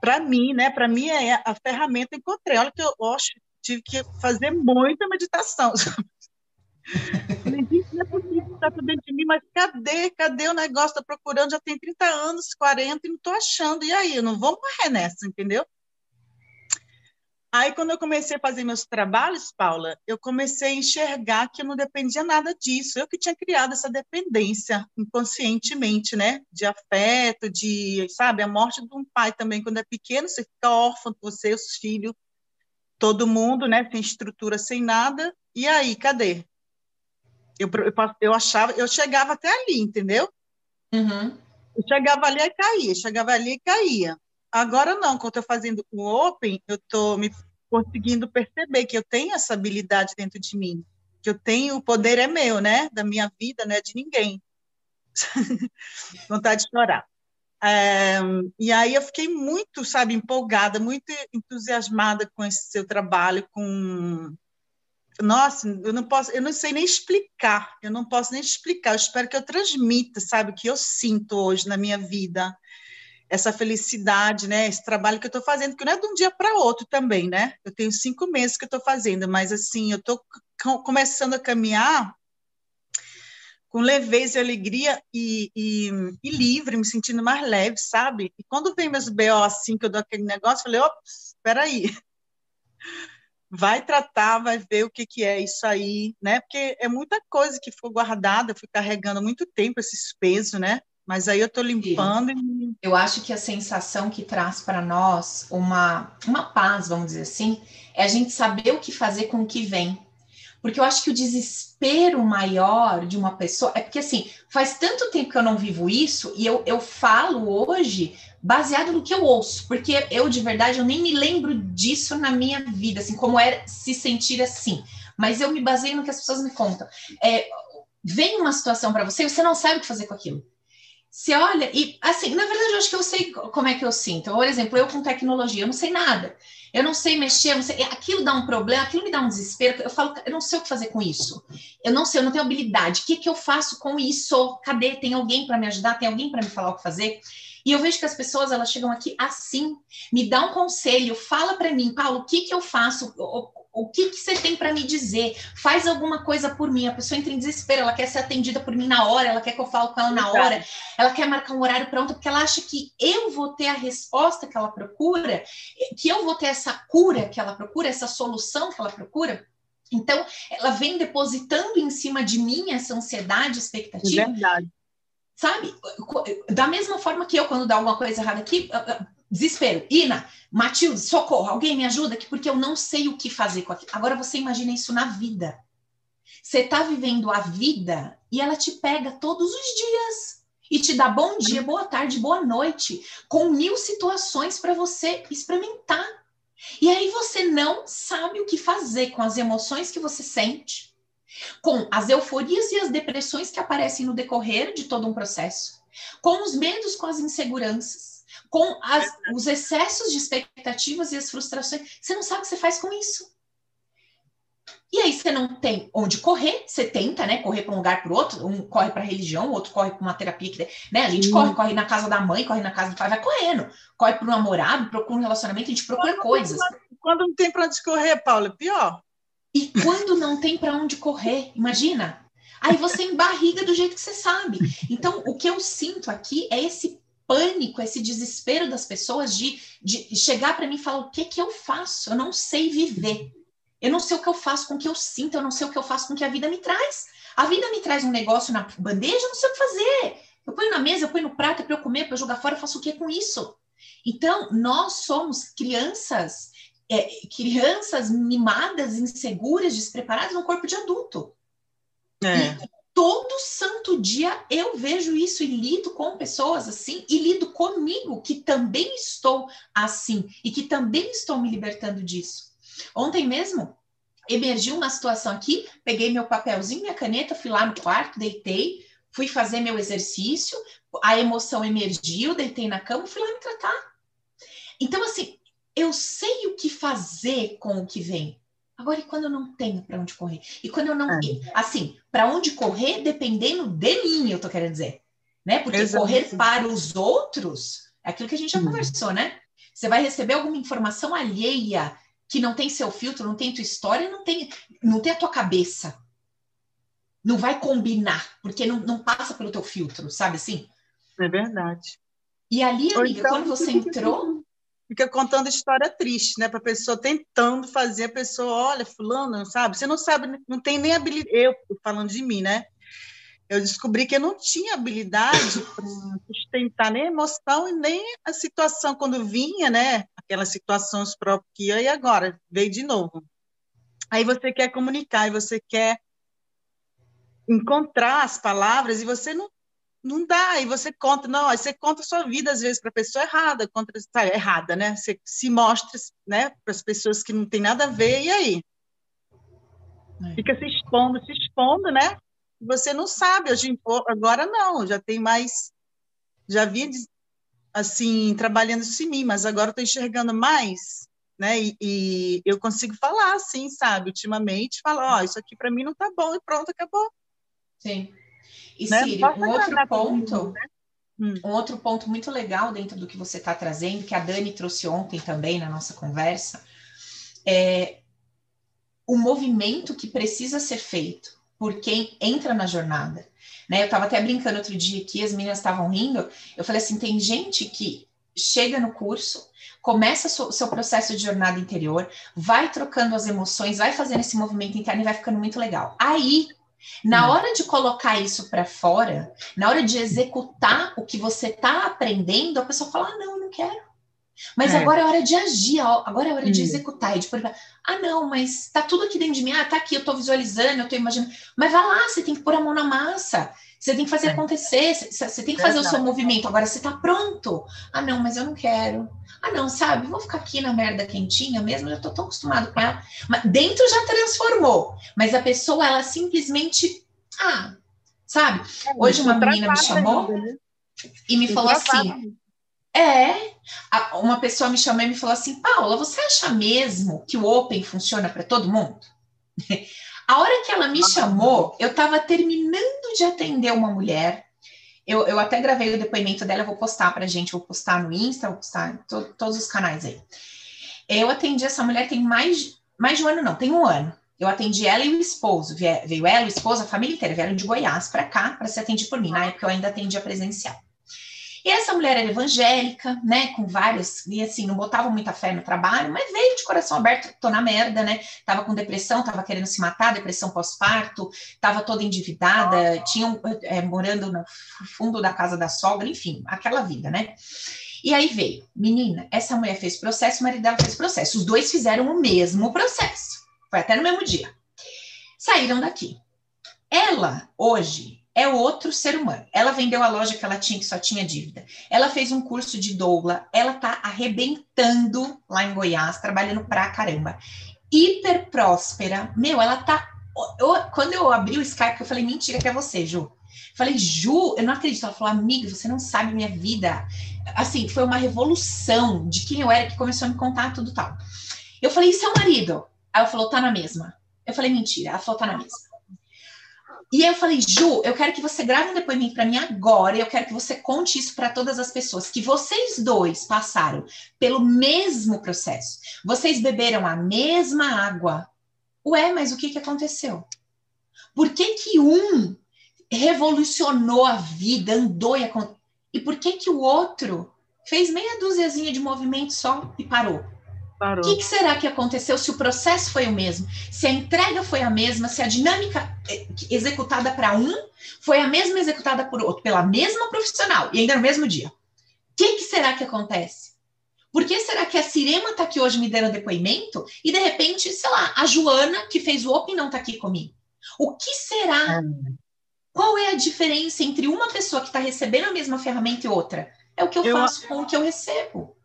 para mim, né? Para mim é a ferramenta encontrei. Olha que eu, eu tive que fazer muita meditação. [LAUGHS] Não é está tudo dentro de mim, mas cadê? Cadê o negócio? Estou procurando, já tem 30 anos, 40 e não estou achando. E aí? Eu não vou morrer nessa, entendeu? Aí, quando eu comecei a fazer meus trabalhos, Paula, eu comecei a enxergar que eu não dependia nada disso. Eu que tinha criado essa dependência inconscientemente, né? De afeto, de, sabe, a morte de um pai também, quando é pequeno, você fica órfão, você, os filhos, todo mundo, né? Sem estrutura, sem nada. E aí, cadê? Eu, eu, eu achava, eu chegava até ali, entendeu? Uhum. Eu chegava ali e caía, chegava ali e caía. Agora não, quando eu estou fazendo o Open, eu estou me conseguindo perceber que eu tenho essa habilidade dentro de mim, que eu tenho, o poder é meu, né? Da minha vida, né? De ninguém. [LAUGHS] Vontade de chorar. É, e aí eu fiquei muito, sabe, empolgada, muito entusiasmada com esse seu trabalho, com nossa, eu não posso, eu não sei nem explicar, eu não posso nem explicar. Eu espero que eu transmita, sabe, o que eu sinto hoje na minha vida, essa felicidade, né? Esse trabalho que eu estou fazendo, que não é de um dia para outro também, né? Eu tenho cinco meses que eu estou fazendo, mas assim, eu estou começando a caminhar com leveza e alegria e, e, e, livre, me sentindo mais leve, sabe? E quando vem meus BO assim, que eu dou aquele negócio, eu falei, ops, espera aí vai tratar, vai ver o que, que é isso aí, né? Porque é muita coisa que ficou guardada, fui carregando muito tempo esses pesos, né? Mas aí eu estou limpando. E... Eu acho que a sensação que traz para nós uma, uma paz, vamos dizer assim, é a gente saber o que fazer com o que vem. Porque eu acho que o desespero maior de uma pessoa é porque assim, faz tanto tempo que eu não vivo isso, e eu, eu falo hoje baseado no que eu ouço, porque eu de verdade eu nem me lembro disso na minha vida, assim, como era se sentir assim. Mas eu me baseio no que as pessoas me contam. É, vem uma situação para você, você não sabe o que fazer com aquilo. Você olha e, assim, na verdade, eu acho que eu sei como é que eu sinto. Por exemplo, eu com tecnologia, eu não sei nada. Eu não sei mexer, não sei, aquilo dá um problema, aquilo me dá um desespero. Eu falo, eu não sei o que fazer com isso. Eu não sei, eu não tenho habilidade. O que, que eu faço com isso? Cadê? Tem alguém para me ajudar? Tem alguém para me falar o que fazer? E eu vejo que as pessoas elas chegam aqui assim, me dá um conselho, fala para mim, Paulo, o que que eu faço? O, que, que você tem para me dizer? Faz alguma coisa por mim. A pessoa entra em desespero, ela quer ser atendida por mim na hora, ela quer que eu fale com ela na hora, ela quer marcar um horário pronto, porque ela acha que eu vou ter a resposta que ela procura, que eu vou ter essa cura que ela procura, essa solução que ela procura. Então, ela vem depositando em cima de mim essa ansiedade, expectativa. Verdade. Sabe? Da mesma forma que eu, quando dá alguma coisa errada aqui, desespero. Ina, Matilde, socorro, alguém me ajuda aqui, porque eu não sei o que fazer com aquilo. Agora você imagina isso na vida. Você está vivendo a vida e ela te pega todos os dias e te dá bom dia, boa tarde, boa noite, com mil situações para você experimentar. E aí você não sabe o que fazer com as emoções que você sente, com as euforias e as depressões que aparecem no decorrer de todo um processo, com os medos, com as inseguranças, com as, os excessos de expectativas e as frustrações. Você não sabe o que você faz com isso. E aí você não tem onde correr, você tenta, né, correr para um lugar para o outro, um corre para a religião, outro corre para uma terapia que, né, a gente uhum. corre, corre na casa da mãe, corre na casa do pai, vai correndo, corre para um namorado, procura um relacionamento, a gente procura quando, coisas. Quando não tem para onde correr, Paula, é pior. E quando não tem para onde correr, imagina. Aí você embarriga do jeito que você sabe. Então, o que eu sinto aqui é esse pânico, esse desespero das pessoas de, de chegar para mim e falar: o que que eu faço? Eu não sei viver. Eu não sei o que eu faço com o que eu sinto, eu não sei o que eu faço com o que a vida me traz. A vida me traz um negócio na bandeja, eu não sei o que fazer. Eu ponho na mesa, eu ponho no prato para eu comer, para jogar fora, eu faço o que com isso? Então, nós somos crianças, é, crianças mimadas, inseguras, despreparadas no corpo de adulto. É. E todo santo dia eu vejo isso e lido com pessoas assim, e lido comigo, que também estou assim, e que também estou me libertando disso. Ontem mesmo, emergiu uma situação aqui, peguei meu papelzinho, minha caneta, fui lá no quarto, deitei, fui fazer meu exercício, a emoção emergiu, deitei na cama, fui lá me tratar. Então, assim, eu sei o que fazer com o que vem. Agora, e quando eu não tenho para onde correr? E quando eu não. É. Assim, para onde correr, dependendo de mim, eu tô querendo dizer. Né? Porque correr para os outros é aquilo que a gente já hum. conversou, né? Você vai receber alguma informação alheia que não tem seu filtro, não tem tua história, não tem, não tem a tua cabeça. Não vai combinar, porque não, não passa pelo teu filtro, sabe assim? É verdade. E ali, amiga, então, quando você entrou. Fica contando história triste, né? Para a pessoa tentando fazer a pessoa, olha, fulano, sabe? Você não sabe, não tem nem habilidade. Eu, falando de mim, né? eu descobri que eu não tinha habilidade [COUGHS] para sustentar nem a emoção e nem a situação quando vinha, né? Aquelas situações próprias que ia e agora veio de novo. Aí você quer comunicar e você quer encontrar as palavras e você não não dá, e você conta, não, aí você conta a sua vida, às vezes, para a pessoa errada, conta, tá, errada, né? Você se mostra, né, para as pessoas que não tem nada a ver, e aí? É. Fica se expondo, se expondo, né? você não sabe. Hoje, agora não, já tem mais. Já vinha assim, trabalhando isso em mim, mas agora estou enxergando mais, né? E, e, eu consigo falar assim, sabe? Ultimamente, falar: Ó, oh, isso aqui para mim não tá bom, e pronto, acabou. Sim. E, né? Siri, um outro ponto. né? Hum. Um outro ponto muito legal dentro do que você está trazendo, que a Dani trouxe ontem também na nossa conversa, é o movimento que precisa ser feito por quem entra na jornada. Né? Eu estava até brincando outro dia que as meninas estavam rindo. Eu falei assim: tem gente que chega no curso, começa o seu processo de jornada interior, vai trocando as emoções, vai fazendo esse movimento interno e vai ficando muito legal. Aí, na hum. hora de colocar isso para fora, na hora de executar o que você está aprendendo, a pessoa fala: ah, não, eu não quero. Mas é. agora é hora de agir, agora é hora hum. de executar. E de por... Ah, não, mas tá tudo aqui dentro de mim. Ah, tá aqui, eu tô visualizando, eu tô imaginando. Mas vai lá, você tem que pôr a mão na massa. Você tem que fazer é. acontecer, você tem que fazer o seu movimento. Agora você tá pronto. Ah, não, mas eu não quero. Ah, não, sabe? Vou ficar aqui na merda quentinha mesmo, eu tô tão acostumado com ela. Mas dentro já transformou. Mas a pessoa, ela simplesmente. Ah, sabe? É, Hoje uma menina me chamou ainda, né? e me falou assim: é, uma pessoa me chamou e me falou assim, Paula, você acha mesmo que o Open funciona para todo mundo? [LAUGHS] A hora que ela me chamou, eu estava terminando de atender uma mulher. Eu, eu até gravei o depoimento dela, eu vou postar para gente, vou postar no Insta, vou postar em to, todos os canais aí. Eu atendi essa mulher tem mais, mais de um ano, não, tem um ano. Eu atendi ela e o esposo, veio ela, o esposo, a família inteira, vieram de Goiás para cá para ser atendido por mim. Na época eu ainda atendia presencial. E essa mulher era evangélica, né, com várias, e assim, não botava muita fé no trabalho, mas veio de coração aberto, tô na merda, né, tava com depressão, tava querendo se matar, depressão pós-parto, tava toda endividada, tinha, é, morando no fundo da casa da sogra, enfim, aquela vida, né. E aí veio, menina, essa mulher fez processo, o marido dela fez processo, os dois fizeram o mesmo processo, foi até no mesmo dia. Saíram daqui. Ela, hoje, é outro ser humano. Ela vendeu a loja que ela tinha, que só tinha dívida. Ela fez um curso de doula. Ela tá arrebentando lá em Goiás, trabalhando pra caramba. Hiper próspera. Meu, ela tá. Eu, quando eu abri o Skype, eu falei, mentira que é você, Ju. Falei, Ju, eu não acredito. Ela falou, amiga, você não sabe minha vida. Assim, foi uma revolução de quem eu era que começou a me contar tudo tal. Eu falei, e seu marido? Aí ela falou, tá na mesma. Eu falei, mentira, a foto tá na mesa. E eu falei, Ju, eu quero que você grave um depoimento para mim agora, e eu quero que você conte isso para todas as pessoas, que vocês dois passaram pelo mesmo processo. Vocês beberam a mesma água. Ué, mas o que, que aconteceu? Por que, que um revolucionou a vida, andou e? E por que, que o outro fez meia dúziazinha de movimento só e parou? O que, que, será que aconteceu se o processo foi o mesmo? Se a entrega foi a mesma, se a dinâmica eh, executada para um foi a mesma executada por outro, pela mesma profissional, e ainda no mesmo dia. O que, que será que acontece? Por que será que a Cirema está aqui hoje me dando depoimento e de repente, sei lá, a Joana, que fez o Open, não está aqui comigo? O que será? É. Qual é a diferença entre uma pessoa que está recebendo a mesma ferramenta e outra? É o que eu, eu faço com o que eu recebo.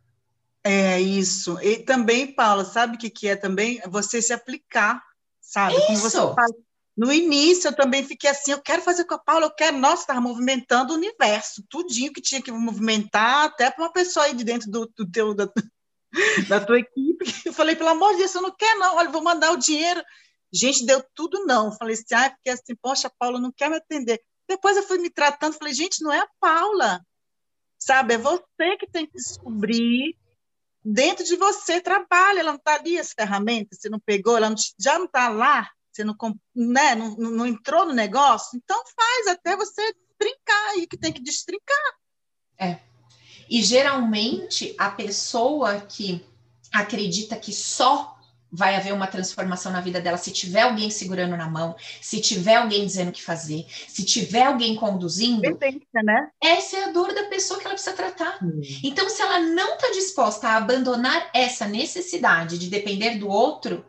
É isso. E também, Paula, sabe o que, que é também? Você se aplicar, sabe? Isso. Como você faz. No início, eu também fiquei assim, eu quero fazer com a Paula, eu quero, nossa, estar movimentando o universo, tudinho que tinha que movimentar, até para uma pessoa aí de dentro do, do teu, da, [LAUGHS] da tua equipe. Eu falei, pelo amor de Deus, eu não quero não, olha, vou mandar o dinheiro. Gente, deu tudo não. Eu falei assim, ah, porque assim, poxa, a Paula não quer me atender. Depois eu fui me tratando, falei, gente, não é a Paula, sabe? É você que tem que descobrir dentro de você trabalha, ela não está ali as ferramentas, você não pegou, ela não, já não está lá, você não, né, não, não entrou no negócio, então faz até você trincar aí que tem que destrincar. É. E geralmente a pessoa que acredita que só vai haver uma transformação na vida dela se tiver alguém segurando na mão, se tiver alguém dizendo o que fazer, se tiver alguém conduzindo. Dependência, né? Essa é a dor da pessoa que ela precisa tratar. Hum. Então, se ela não está disposta a abandonar essa necessidade de depender do outro,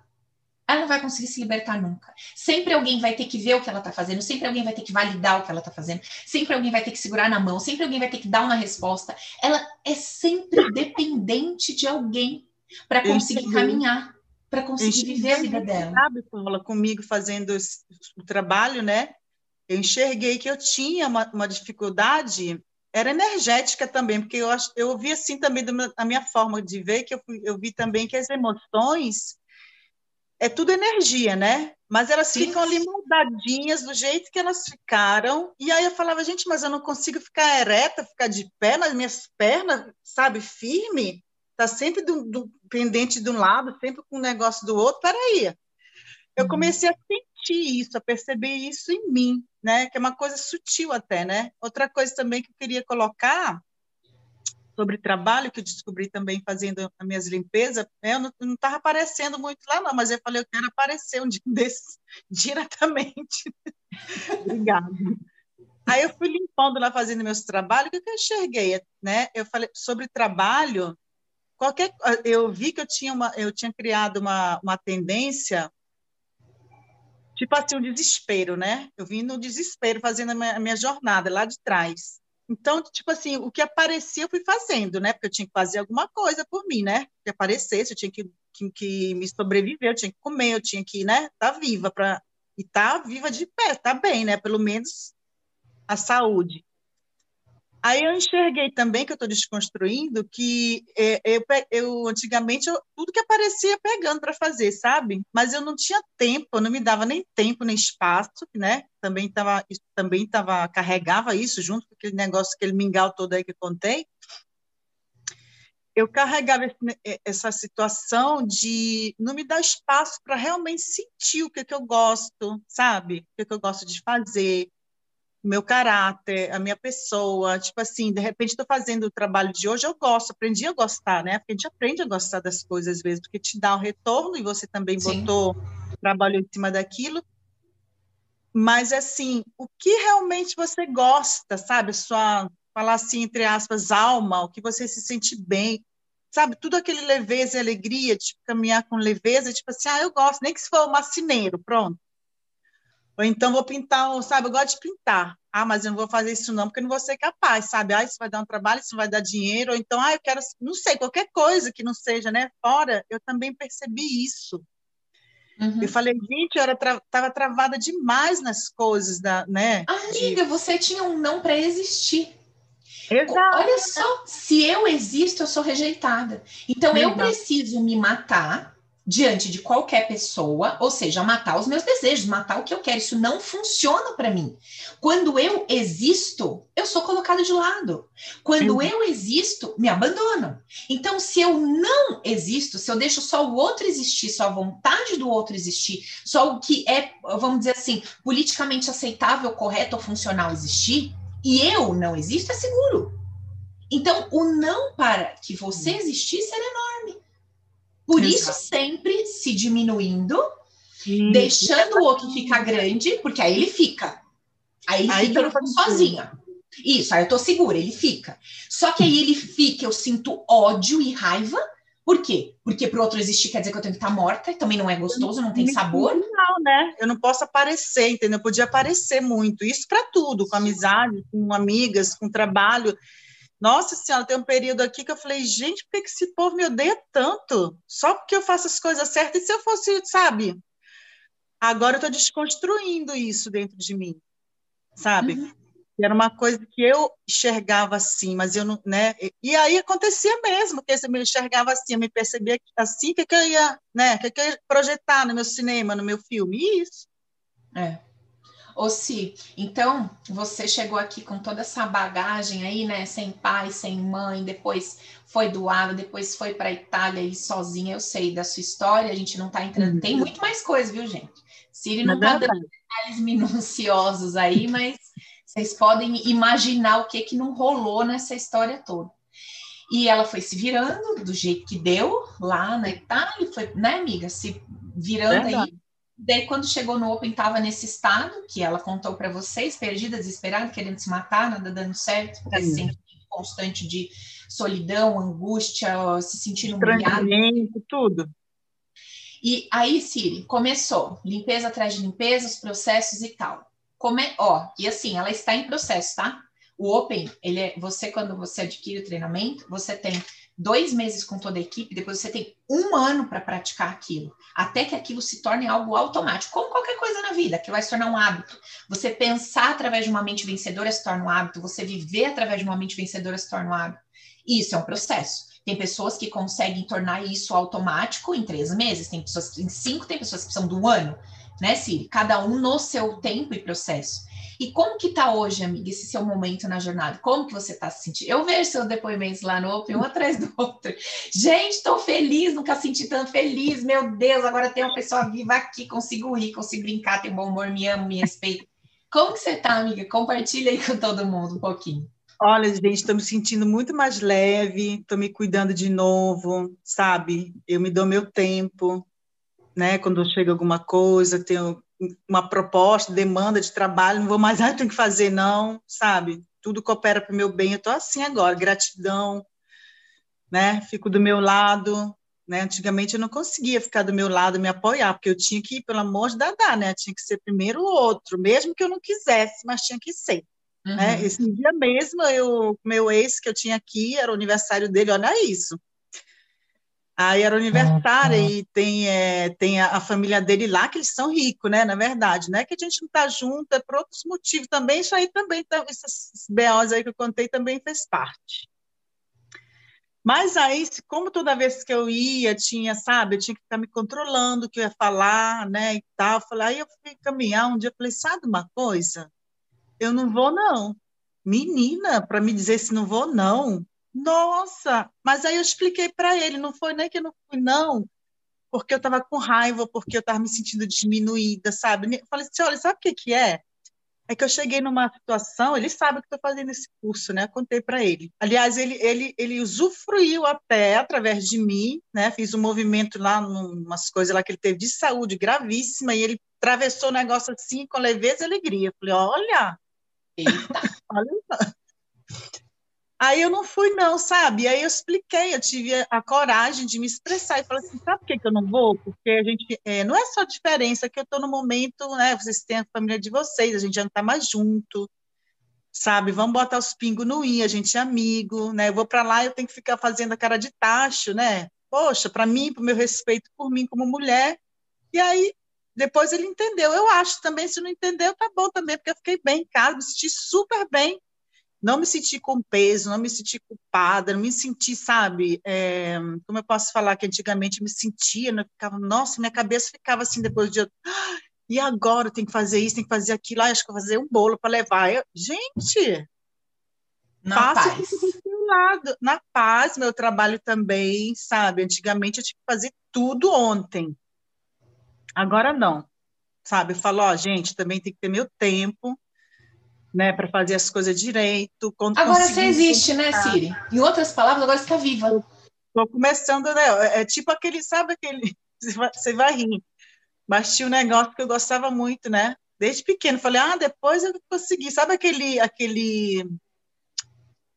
ela não vai conseguir se libertar nunca. Sempre alguém vai ter que ver o que ela está fazendo, sempre alguém vai ter que validar o que ela está fazendo, sempre alguém vai ter que segurar na mão, sempre alguém vai ter que dar uma resposta. Ela é sempre dependente de alguém para conseguir caminhar para conseguir viver a vida dela. Sabe, Paula, comigo fazendo o trabalho, né? Eu enxerguei que eu tinha uma, uma dificuldade, era energética também, porque eu, eu vi assim também da minha forma de ver, que eu, eu vi também que as emoções é tudo energia, né? Mas elas Sim. ficam ali moldadinhas do jeito que elas ficaram. E aí eu falava, gente, mas eu não consigo ficar ereta, ficar de pé nas minhas pernas, sabe, firme está sempre do, do, pendente de um lado, sempre com um negócio do outro. Peraí. Eu uhum. comecei a sentir isso, a perceber isso em mim, né? Que é uma coisa sutil até, né? Outra coisa também que eu queria colocar sobre trabalho, que eu descobri também fazendo as minhas limpezas, né? eu não estava aparecendo muito lá, não, mas eu falei, eu quero aparecer um dia [LAUGHS] desses diretamente. [LAUGHS] Obrigada. Aí eu fui limpando lá, fazendo meus trabalhos, o que eu enxerguei, né? Eu falei sobre trabalho, qualquer eu vi que eu tinha uma eu tinha criado uma, uma tendência tipo assim um desespero né? Eu vim no desespero fazendo a minha, a minha, jornada lá de trás. Então tipo assim o que aparecia eu fui fazendo né? Porque eu tinha que fazer alguma coisa por mim né? Que aparecesse eu tinha que, que, que me sobreviver eu tinha que comer eu tinha que né? Tá viva para e tá viva de pé tá bem né? Pelo menos a saúde Aí eu enxerguei também, que eu estou desconstruindo, que é, eu, eu antigamente eu, tudo que aparecia pegando para fazer, sabe? Mas eu não tinha tempo, eu não me dava nem tempo, nem espaço, né? Também estava também tava, carregava isso junto com aquele negócio, aquele mingau todo aí que eu contei. Eu carregava esse, essa situação de não me dar espaço para realmente sentir o que, que eu gosto, sabe? O que, que eu gosto de fazer, meu caráter, a minha pessoa, tipo assim, de repente estou fazendo o trabalho de hoje, eu gosto, aprendi a gostar, né? Porque a gente aprende a gostar das coisas às vezes, porque te dá um retorno e você também Sim. botou trabalho em cima daquilo. Mas assim, o que realmente você gosta, sabe? Sua falar assim entre aspas alma, o que você se sente bem, sabe? Tudo aquele leveza e alegria, tipo caminhar com leveza, tipo assim, ah, eu gosto, nem que se for um macineiro, pronto ou então vou pintar, sabe? Eu gosto de pintar. Ah, mas eu não vou fazer isso não, porque eu não vou ser capaz, sabe? Ah, isso vai dar um trabalho, isso vai dar dinheiro. Ou então, ah, eu quero, não sei, qualquer coisa que não seja, né? Fora, eu também percebi isso. Uhum. Eu falei, gente, eu estava tra travada demais nas coisas, da, né? Amiga, de... você tinha um não para existir. Exato. Olha só, se eu existo, eu sou rejeitada. Então, eu preciso me matar diante de qualquer pessoa, ou seja, matar os meus desejos, matar o que eu quero. Isso não funciona para mim. Quando eu existo, eu sou colocado de lado. Quando eu existo, me abandonam. Então, se eu não existo, se eu deixo só o outro existir, só a vontade do outro existir, só o que é, vamos dizer assim, politicamente aceitável, correto ou funcional existir, e eu não existo, é seguro. Então, o não para que você existisse era enorme. Por Exato. isso, sempre se diminuindo, hum. deixando o outro ficar grande, porque aí ele fica. Aí ele aí fica sozinho. Isso, aí eu tô segura, ele fica. Só que aí ele fica, eu sinto ódio e raiva. Por quê? Porque pro outro existir quer dizer que eu tenho que estar tá morta, e também não é gostoso, não tem sabor. Não, né? Eu não posso aparecer, entendeu? Eu podia aparecer muito. Isso para tudo, com amizade, com amigas, com trabalho. Nossa Senhora, tem um período aqui que eu falei, gente, por que, esse povo me odeia tanto? Só porque eu faço as coisas certas. E se eu fosse, sabe? Agora eu estou desconstruindo isso dentro de mim, sabe? Uhum. Era uma coisa que eu enxergava assim, mas eu não, né? E aí acontecia mesmo, que eu me enxergava assim, eu me percebia assim, que, que eu ia, né? Que, que eu ia projetar no meu cinema, no meu filme, isso. É. Ô, Si, então você chegou aqui com toda essa bagagem aí, né? Sem pai, sem mãe, depois foi doada, depois foi para a Itália aí sozinha. Eu sei da sua história, a gente não está entrando. Uhum. Tem muito mais coisa, viu, gente? Siri não está dando detalhes minuciosos aí, mas vocês podem imaginar o que que não rolou nessa história toda. E ela foi se virando do jeito que deu lá na Itália, foi, né, amiga? Se virando Verdade. aí Daí, quando chegou no Open, estava nesse estado que ela contou para vocês, perdida, desesperada, querendo se matar, nada dando certo, porque esse sentimento constante de solidão, angústia, se sentindo humilhada. tudo. E aí, Siri, começou limpeza atrás de limpeza, os processos e tal. Como é, ó, e assim, ela está em processo, tá? O Open, ele é, você, quando você adquire o treinamento, você tem dois meses com toda a equipe, depois você tem um ano para praticar aquilo, até que aquilo se torne algo automático, como qualquer coisa na vida, que vai se tornar um hábito. Você pensar através de uma mente vencedora se torna um hábito, você viver através de uma mente vencedora se torna um hábito. Isso é um processo. Tem pessoas que conseguem tornar isso automático em três meses, tem pessoas em cinco, tem pessoas que precisam de um ano, né, Siri? Cada um no seu tempo e processo. E como que tá hoje, amiga, esse seu momento na jornada? Como que você tá se sentindo? Eu vejo seus depoimentos lá no Open, um atrás do outro. Gente, estou feliz, nunca senti tão feliz. Meu Deus, agora tem uma pessoa viva aqui, consigo rir, consigo brincar, tem bom humor, me amo, me respeito. Como que você tá, amiga? Compartilha aí com todo mundo um pouquinho. Olha, gente, estou me sentindo muito mais leve, estou me cuidando de novo, sabe? Eu me dou meu tempo, né? Quando chega alguma coisa, tenho uma proposta, demanda de trabalho, não vou mais, ah, tenho que fazer, não, sabe? Tudo coopera para o meu bem. Eu estou assim agora, gratidão, né? Fico do meu lado, né? Antigamente eu não conseguia ficar do meu lado, me apoiar, porque eu tinha que ir, pelo amor de Dadá, né? Tinha que ser primeiro o outro, mesmo que eu não quisesse, mas tinha que ser. Né? Uhum. Né? Esse dia mesmo, eu, meu ex que eu tinha aqui, era o aniversário dele, olha isso. Aí era aniversário e tem, é, tem a, a, família dele lá, que eles são ricos, né? Na verdade, né? Que a gente não está junto, é por outros motivos também. Isso aí também, tá, esses BOs aí que eu contei também fez parte. Mas aí, como toda vez que eu ia, tinha, sabe, eu tinha que ficar me controlando o que eu ia falar, né, e tal. Falei, aí eu fui caminhar um dia, falei, sabe uma coisa? Eu não vou, não. Menina, para me dizer se não vou, não. Nossa, mas aí eu expliquei para ele, não foi nem que eu não fui, não, porque eu estava com raiva, porque eu estava me sentindo diminuída, sabe? Eu falei assim, olha, sabe o que que é? É que eu cheguei numa situação, ele sabe que estou fazendo esse curso, né? Contei para ele. Aliás, ele, ele, ele usufruiu até através de mim, né? Fiz um movimento lá, umas coisas lá que ele teve de saúde gravíssima, e ele atravessou o negócio assim com leveza e alegria. Eu falei, olha, Eita. [LAUGHS] olha Aí eu não fui, não, sabe? Aí eu expliquei, eu tive a coragem de me expressar e falei assim: sabe por que, que eu não vou? Porque a gente. É, não é só diferença que eu estou no momento, né? Vocês têm a família de vocês, a gente já não está mais junto, sabe? Vamos botar os pingos no i, a gente é amigo, né? Eu vou para lá eu tenho que ficar fazendo a cara de tacho, né? Poxa, para mim, para o meu respeito por mim como mulher. E aí, depois ele entendeu. Eu acho também, se não entendeu, tá bom também, porque eu fiquei bem em casa, me senti super bem não me senti com peso, não me senti culpada, não me senti, sabe, é, como eu posso falar que antigamente eu me sentia, eu ficava, nossa, minha cabeça ficava assim depois dia, ah, e agora tem que fazer isso, tem que fazer aquilo, ah, acho que vou fazer um bolo para levar. Eu, gente, na paz. lado, na paz, meu trabalho também, sabe? Antigamente eu tinha que fazer tudo ontem. Agora não, sabe? Eu falo, ó, gente, também tem que ter meu tempo, né, para fazer as coisas direito. Agora você existe, né, Siri? Em outras palavras, agora você está viva. Estou começando, né? É tipo aquele, sabe aquele. [LAUGHS] Você vai rir. Mas tinha um negócio que eu gostava muito, né? Desde pequeno. Falei, ah, depois eu consegui. Sabe aquele. aquele...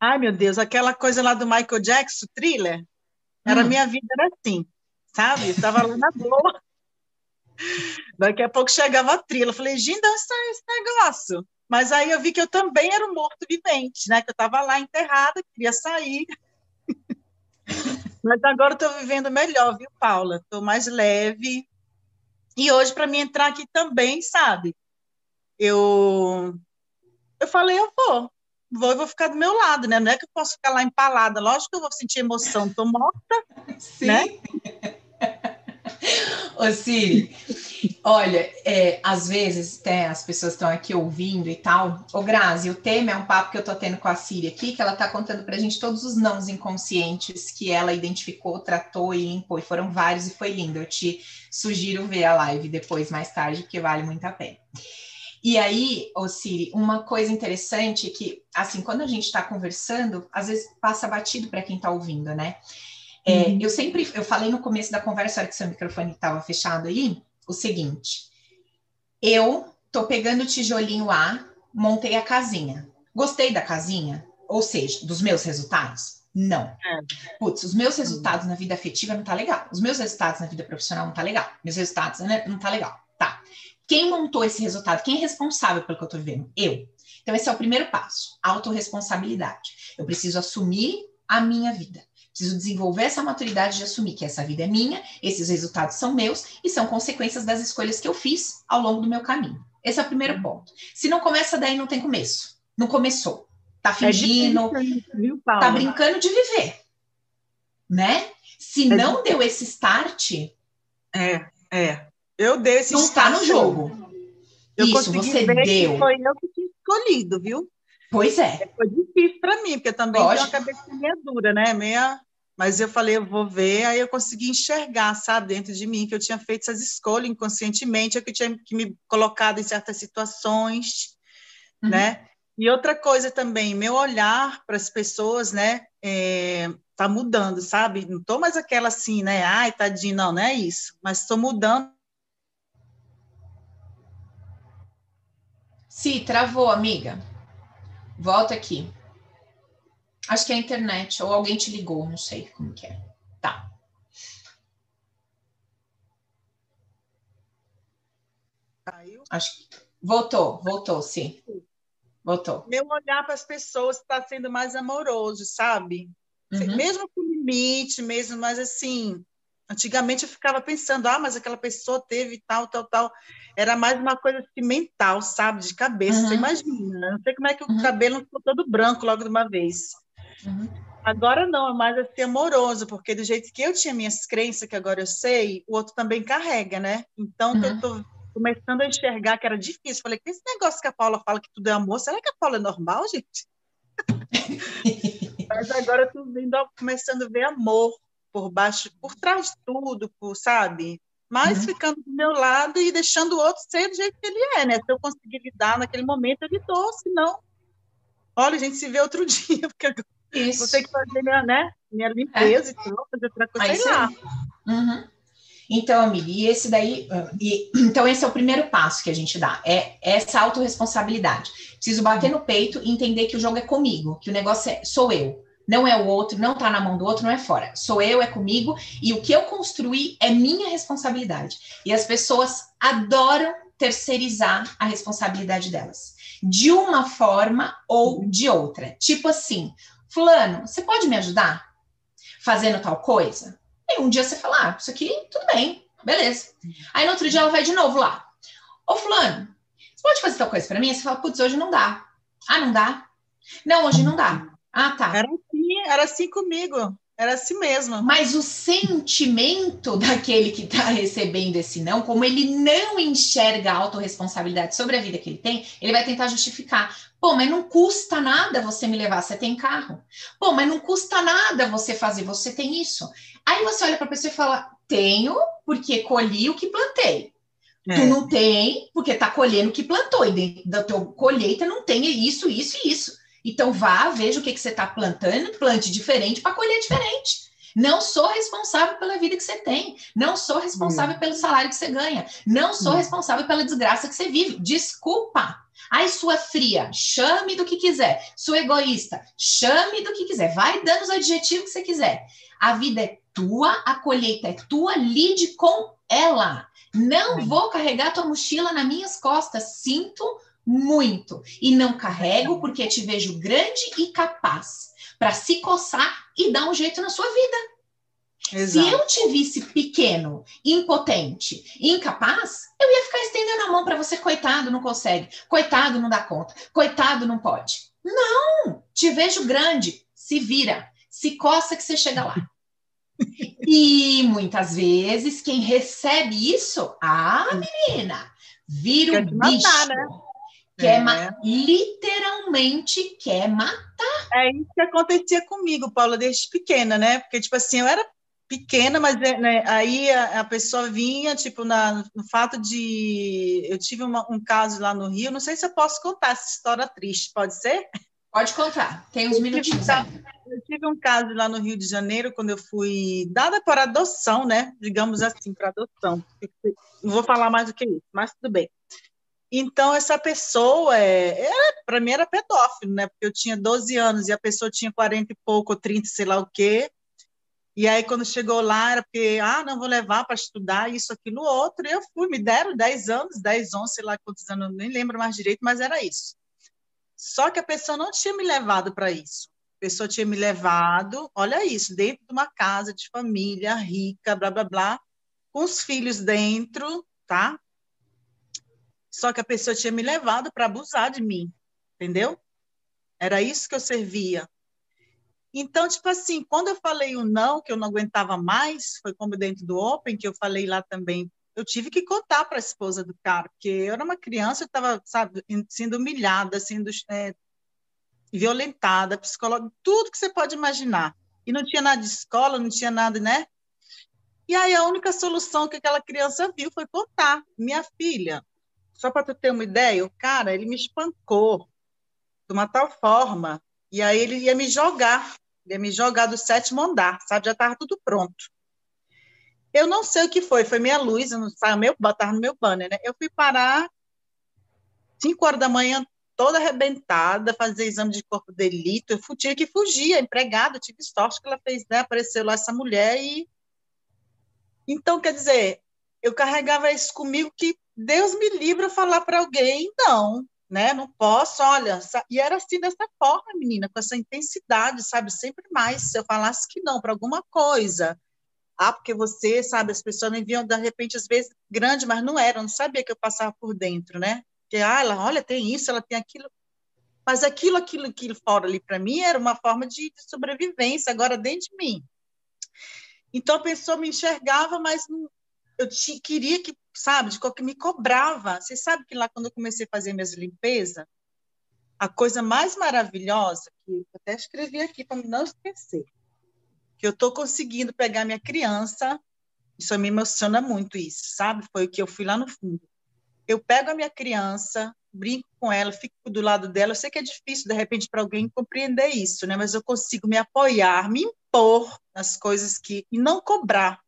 Ai, meu Deus, aquela coisa lá do Michael Jackson, thriller? Era hum. minha vida, era assim, sabe? Estava lá na boa. [LAUGHS] Daqui a pouco chegava a trilha. Falei, gente, onde está esse negócio? Mas aí eu vi que eu também era um morto-vivente, né? Que eu estava lá enterrada, queria sair. Mas agora estou vivendo melhor, viu, Paula? Estou mais leve. E hoje, para mim entrar aqui também, sabe? Eu, eu falei, eu vou. Vou e vou ficar do meu lado, né? Não é que eu posso ficar lá empalada. Lógico que eu vou sentir emoção, estou morta, Sim. né? [LAUGHS] Ô, Siri, olha, é, às vezes até as pessoas estão aqui ouvindo e tal. Ô, Grazi, o tema é um papo que eu tô tendo com a Siri aqui, que ela tá contando pra gente todos os nãos inconscientes que ela identificou, tratou e limpou, e foram vários e foi lindo. Eu te sugiro ver a live depois, mais tarde, porque vale muito a pena. E aí, ô Siri, uma coisa interessante é que, assim, quando a gente está conversando, às vezes passa batido para quem está ouvindo, né? É, uhum. Eu sempre, eu falei no começo da conversa, hora que seu microfone estava fechado aí, o seguinte: eu tô pegando o tijolinho A, montei a casinha. Gostei da casinha? Ou seja, dos meus resultados? Não. É. Putz, os meus resultados na vida afetiva não tá legal. Os meus resultados na vida profissional não tá legal. Meus resultados né, não tá legal. Tá. Quem montou esse resultado? Quem é responsável pelo que eu tô vivendo? Eu. Então, esse é o primeiro passo, autorresponsabilidade. Eu preciso assumir a minha vida. Preciso desenvolver essa maturidade de assumir que essa vida é minha, esses resultados são meus e são consequências das escolhas que eu fiz ao longo do meu caminho. Esse é o primeiro ponto. Se não começa daí, não tem começo. Não começou. Tá fingindo, é difícil, tá brincando de viver. Né? Se é não difícil. deu esse start. É, é. Eu dei esse não start. Não tá no jogo. Eu Isso, você deu. foi eu que tinha escolhido, viu? Pois é. Foi difícil para mim, porque também Lógico. tenho uma cabeça meia dura, né? Meia mas eu falei, eu vou ver, aí eu consegui enxergar, sabe, dentro de mim, que eu tinha feito essas escolhas inconscientemente, eu que tinha que me colocado em certas situações, uhum. né? E outra coisa também, meu olhar para as pessoas, né, é, tá mudando, sabe? Não tô mais aquela assim, né, ai, tadinho, não, não é isso, mas estou mudando. Sim, travou, amiga. Volta aqui. Acho que é a internet, ou alguém te ligou, não sei como que é. Tá. Caiu? Acho que voltou, voltou, sim. Voltou. Meu olhar para as pessoas está sendo mais amoroso, sabe? Uhum. Mesmo com limite, mesmo, mas assim, antigamente eu ficava pensando, ah, mas aquela pessoa teve tal, tal, tal. Era mais uma coisa assim, mental, sabe? De cabeça, uhum. você imagina. Não sei como é que o uhum. cabelo ficou todo branco logo de uma vez. Uhum. Agora não, é mais assim amoroso, porque do jeito que eu tinha minhas crenças, que agora eu sei, o outro também carrega, né? Então, uhum. eu tô começando a enxergar que era difícil. Falei, que esse negócio que a Paula fala que tudo é amor, será que a Paula é normal, gente? [LAUGHS] Mas agora eu tô vendo, começando a ver amor por baixo, por trás de tudo, por, sabe? Mas uhum. ficando do meu lado e deixando o outro ser do jeito que ele é, né? Se eu conseguir lidar naquele momento, eu lidou, senão... Olha, a gente se vê outro [LAUGHS] dia, porque agora isso. Vou ter que fazer minha, né, minha limpeza é. e tal, fazer outra coisa, sei lá. Uhum. Então, amiga, e esse daí, e, então esse é o primeiro passo que a gente dá, é essa autorresponsabilidade. Preciso bater no peito e entender que o jogo é comigo, que o negócio é, sou eu, não é o outro, não tá na mão do outro, não é fora. Sou eu, é comigo, e o que eu construí é minha responsabilidade. E as pessoas adoram terceirizar a responsabilidade delas, de uma forma ou de outra. Tipo assim, Fulano, você pode me ajudar fazendo tal coisa? E um dia você fala, ah, isso aqui, tudo bem, beleza. Aí no outro dia ela vai de novo lá. Ô, Fulano, você pode fazer tal coisa para mim? Você fala, putz, hoje não dá. Ah, não dá? Não, hoje não dá. Ah, tá. Era assim, era assim comigo. Era assim mesmo. Mas o sentimento daquele que está recebendo esse não, como ele não enxerga a autorresponsabilidade sobre a vida que ele tem, ele vai tentar justificar. Pô, mas não custa nada você me levar, você tem carro. Pô, mas não custa nada você fazer, você tem isso. Aí você olha para a pessoa e fala: tenho, porque colhi o que plantei. É. Tu não tem, porque tá colhendo o que plantou. E dentro da tua colheita não tem isso, isso e isso. Então vá, veja o que, que você está plantando, plante diferente para colher diferente. Não sou responsável pela vida que você tem. Não sou responsável hum. pelo salário que você ganha. Não sou hum. responsável pela desgraça que você vive. Desculpa. Ai, sua fria, chame do que quiser. Sua egoísta, chame do que quiser. Vai dando os adjetivos que você quiser. A vida é tua, a colheita é tua, lide com ela. Não vou carregar tua mochila nas minhas costas. Sinto muito. E não carrego porque te vejo grande e capaz para se coçar e dar um jeito na sua vida. Exato. Se eu te visse pequeno, impotente, incapaz, eu ia ficar estendendo a mão para você, coitado, não consegue, coitado, não dá conta, coitado, não pode. Não! Te vejo grande, se vira, se coça que você chega lá. [LAUGHS] E muitas vezes quem recebe isso, ah, menina, vira o bicho. Matar, né? Quer é. literalmente quer matar. É isso que acontecia comigo, Paula, desde pequena, né? Porque, tipo assim, eu era pequena, mas é, né, aí a, a, pessoa vinha, tipo, na, no fato de. Eu tive uma, um caso lá no Rio, não sei se eu posso contar essa história triste, pode ser? Pode contar, tem uns minutinhos. Eu tive um caso lá no Rio de Janeiro, quando eu fui dada para adoção, né? Digamos assim, para adoção. Não vou falar mais do que isso, mas tudo bem. Então, essa pessoa, é, para mim, era pedófilo, né? Porque eu tinha 12 anos e a pessoa tinha 40 e pouco, 30, sei lá o quê. E aí, quando chegou lá, era porque, ah, não vou levar para estudar isso, aquilo, outro. E eu fui, me deram 10 anos, 10, 11, sei lá quantos anos, nem lembro mais direito, mas era isso. Só que a pessoa não tinha me levado para isso. A pessoa tinha me levado, olha isso, dentro de uma casa de família rica, blá, blá, blá, com os filhos dentro, tá? Só que a pessoa tinha me levado para abusar de mim, entendeu? Era isso que eu servia. Então, tipo assim, quando eu falei o não, que eu não aguentava mais, foi como dentro do Open, que eu falei lá também, eu tive que contar para a esposa do cara, porque eu era uma criança, eu estava, sendo humilhada, sendo é, violentada, psicológica, tudo que você pode imaginar. E não tinha nada de escola, não tinha nada, né? E aí a única solução que aquela criança viu foi contar. Minha filha, só para tu ter uma ideia, o cara, ele me espancou de uma tal forma, e aí ele ia me jogar, ia me jogar do sétimo andar, sabe? Já estava tudo pronto. Eu não sei o que foi, foi minha luz, não sabe, meu, botar no meu banner, né? Eu fui parar 5 horas da manhã, toda arrebentada, fazer exame de corpo de delito, eu tinha que fugir, a empregada, tive sorte que ela fez, né? Apareceu lá essa mulher e... Então, quer dizer, eu carregava isso comigo que Deus me livre a falar para alguém, não, né? Não posso, olha. E era assim dessa forma, menina, com essa intensidade, sabe? Sempre mais. Se eu falasse que não para alguma coisa, ah, porque você, sabe, as pessoas me viam de repente às vezes grande, mas não eram, não sabia que eu passava por dentro, né? Que ah, ela, olha, tem isso, ela tem aquilo. Mas aquilo, aquilo, aquilo fora ali para mim era uma forma de, de sobrevivência agora dentro de mim. Então a pessoa me enxergava, mas não, eu te, queria que, sabe, de qualquer me cobrava. Você sabe que lá quando eu comecei a fazer minhas limpezas, a coisa mais maravilhosa que eu até escrevi aqui para não esquecer, que eu estou conseguindo pegar minha criança, isso me emociona muito isso, sabe? Foi o que eu fui lá no fundo. Eu pego a minha criança, brinco com ela, fico do lado dela. Eu sei que é difícil, de repente, para alguém compreender isso, né? Mas eu consigo me apoiar, me impor nas coisas que. e não cobrar.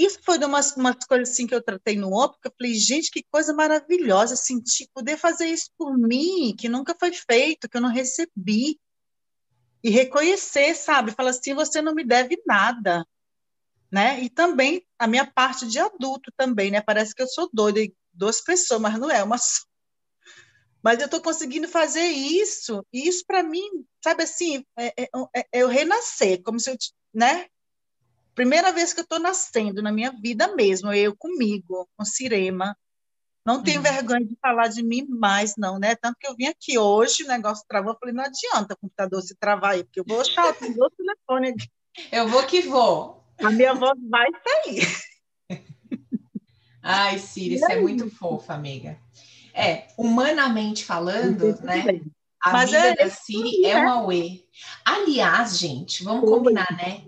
Isso foi de umas, coisas assim que eu tratei no OP, que eu falei, gente, que coisa maravilhosa, sentir, poder fazer isso por mim, que nunca foi feito, que eu não recebi. E reconhecer, sabe? Falar assim, você não me deve nada. Né? E também a minha parte de adulto também, né? Parece que eu sou doida, duas pessoas, mas não é uma [LAUGHS] só. Mas eu estou conseguindo fazer isso, e isso para mim, sabe assim, é, é, é, eu renascer, como se eu, né? Primeira vez que eu estou nascendo na minha vida mesmo, eu comigo, com Cirema. Não tenho uhum. vergonha de falar de mim mais, não, né? Tanto que eu vim aqui hoje, o negócio travou, eu falei, não adianta o computador se travar aí, porque eu vou achar o telefone aqui. Eu vou que vou. A minha voz vai sair. [LAUGHS] Ai, Ciri, você é muito fofa, amiga. É, humanamente falando, né? Bem. A Mas vida é, da Siri é, é uma UE. Aliás, gente, vamos combinar, né?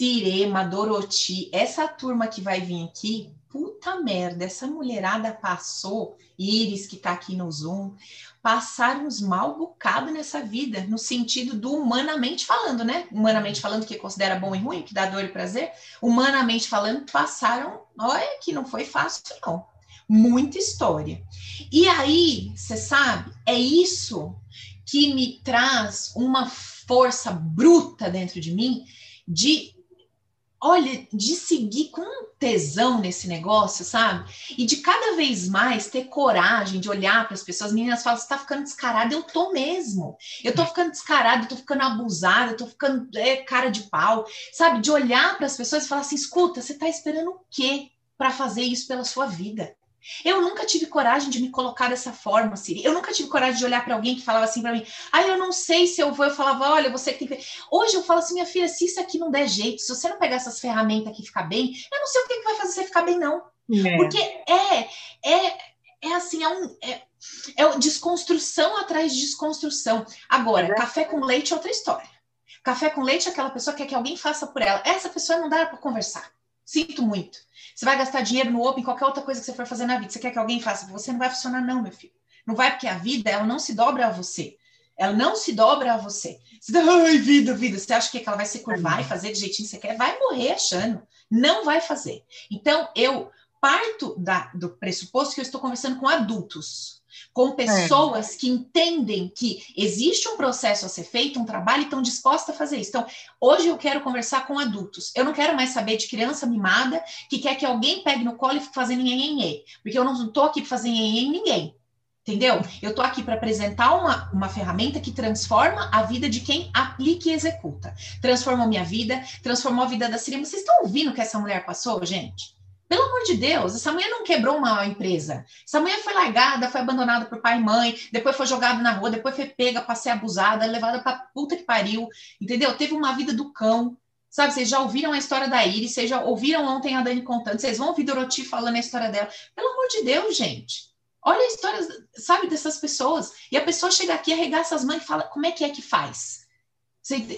Cirema, Doroti, essa turma que vai vir aqui, puta merda, essa mulherada passou, Iris que tá aqui no Zoom, passaram uns mal bocado nessa vida, no sentido do humanamente falando, né? Humanamente falando, que considera bom e ruim, que dá dor e prazer, humanamente falando, passaram, olha que não foi fácil, não. Muita história. E aí, você sabe, é isso que me traz uma força bruta dentro de mim de olha, de seguir com tesão nesse negócio, sabe? E de cada vez mais ter coragem de olhar para as pessoas. As meninas falam, você tá ficando descarada, eu tô mesmo. Eu tô ficando descarada, eu tô ficando abusada, eu tô ficando é, cara de pau, sabe? De olhar para as pessoas e falar assim: escuta, você tá esperando o quê para fazer isso pela sua vida? Eu nunca tive coragem de me colocar dessa forma, Siri. Eu nunca tive coragem de olhar para alguém que falava assim para mim: "Ah, eu não sei se eu vou". Eu falava: "Olha, você que tem que". Hoje eu falo assim: "Minha filha, se isso aqui não der jeito, se você não pegar essas ferramentas aqui e ficar bem, eu não sei o que, que vai fazer você ficar bem não". É. Porque é é é assim, é um é, é desconstrução atrás de desconstrução. Agora, é. café com leite é outra história. Café com leite é aquela pessoa que quer que alguém faça por ela. Essa pessoa não dá para conversar. Sinto muito. Você vai gastar dinheiro no Open, qualquer outra coisa que você for fazer na vida. Você quer que alguém faça você? Não vai funcionar, não, meu filho. Não vai, porque a vida, ela não se dobra a você. Ela não se dobra a você. Você dá, ai, vida, vida. Você acha que ela vai se curvar e fazer do jeitinho que você quer? Vai morrer achando. Não vai fazer. Então, eu parto da, do pressuposto que eu estou conversando com adultos com pessoas é. que entendem que existe um processo a ser feito, um trabalho e estão dispostas a fazer isso. Então, hoje eu quero conversar com adultos. Eu não quero mais saber de criança mimada que quer que alguém pegue no colo e fique fazendo nhenhenhê, porque eu não estou aqui para fazer nhenhenhê em ninguém. Entendeu? Eu estou aqui para apresentar uma, uma ferramenta que transforma a vida de quem aplica e executa. Transformou minha vida, transformou a vida da Siri. Vocês estão ouvindo o que essa mulher passou, gente? Pelo amor de Deus, essa mulher não quebrou uma empresa. Essa mulher foi largada, foi abandonada por pai e mãe, depois foi jogada na rua, depois foi pega para ser abusada, levada para puta que pariu, entendeu? Teve uma vida do cão. Sabe, vocês já ouviram a história da Iris, vocês já ouviram ontem a Dani contando, vocês vão ouvir Doroti falando a história dela. Pelo amor de Deus, gente. Olha a história, sabe, dessas pessoas. E a pessoa chega aqui, arregaça as mãos e fala, como é que é que faz?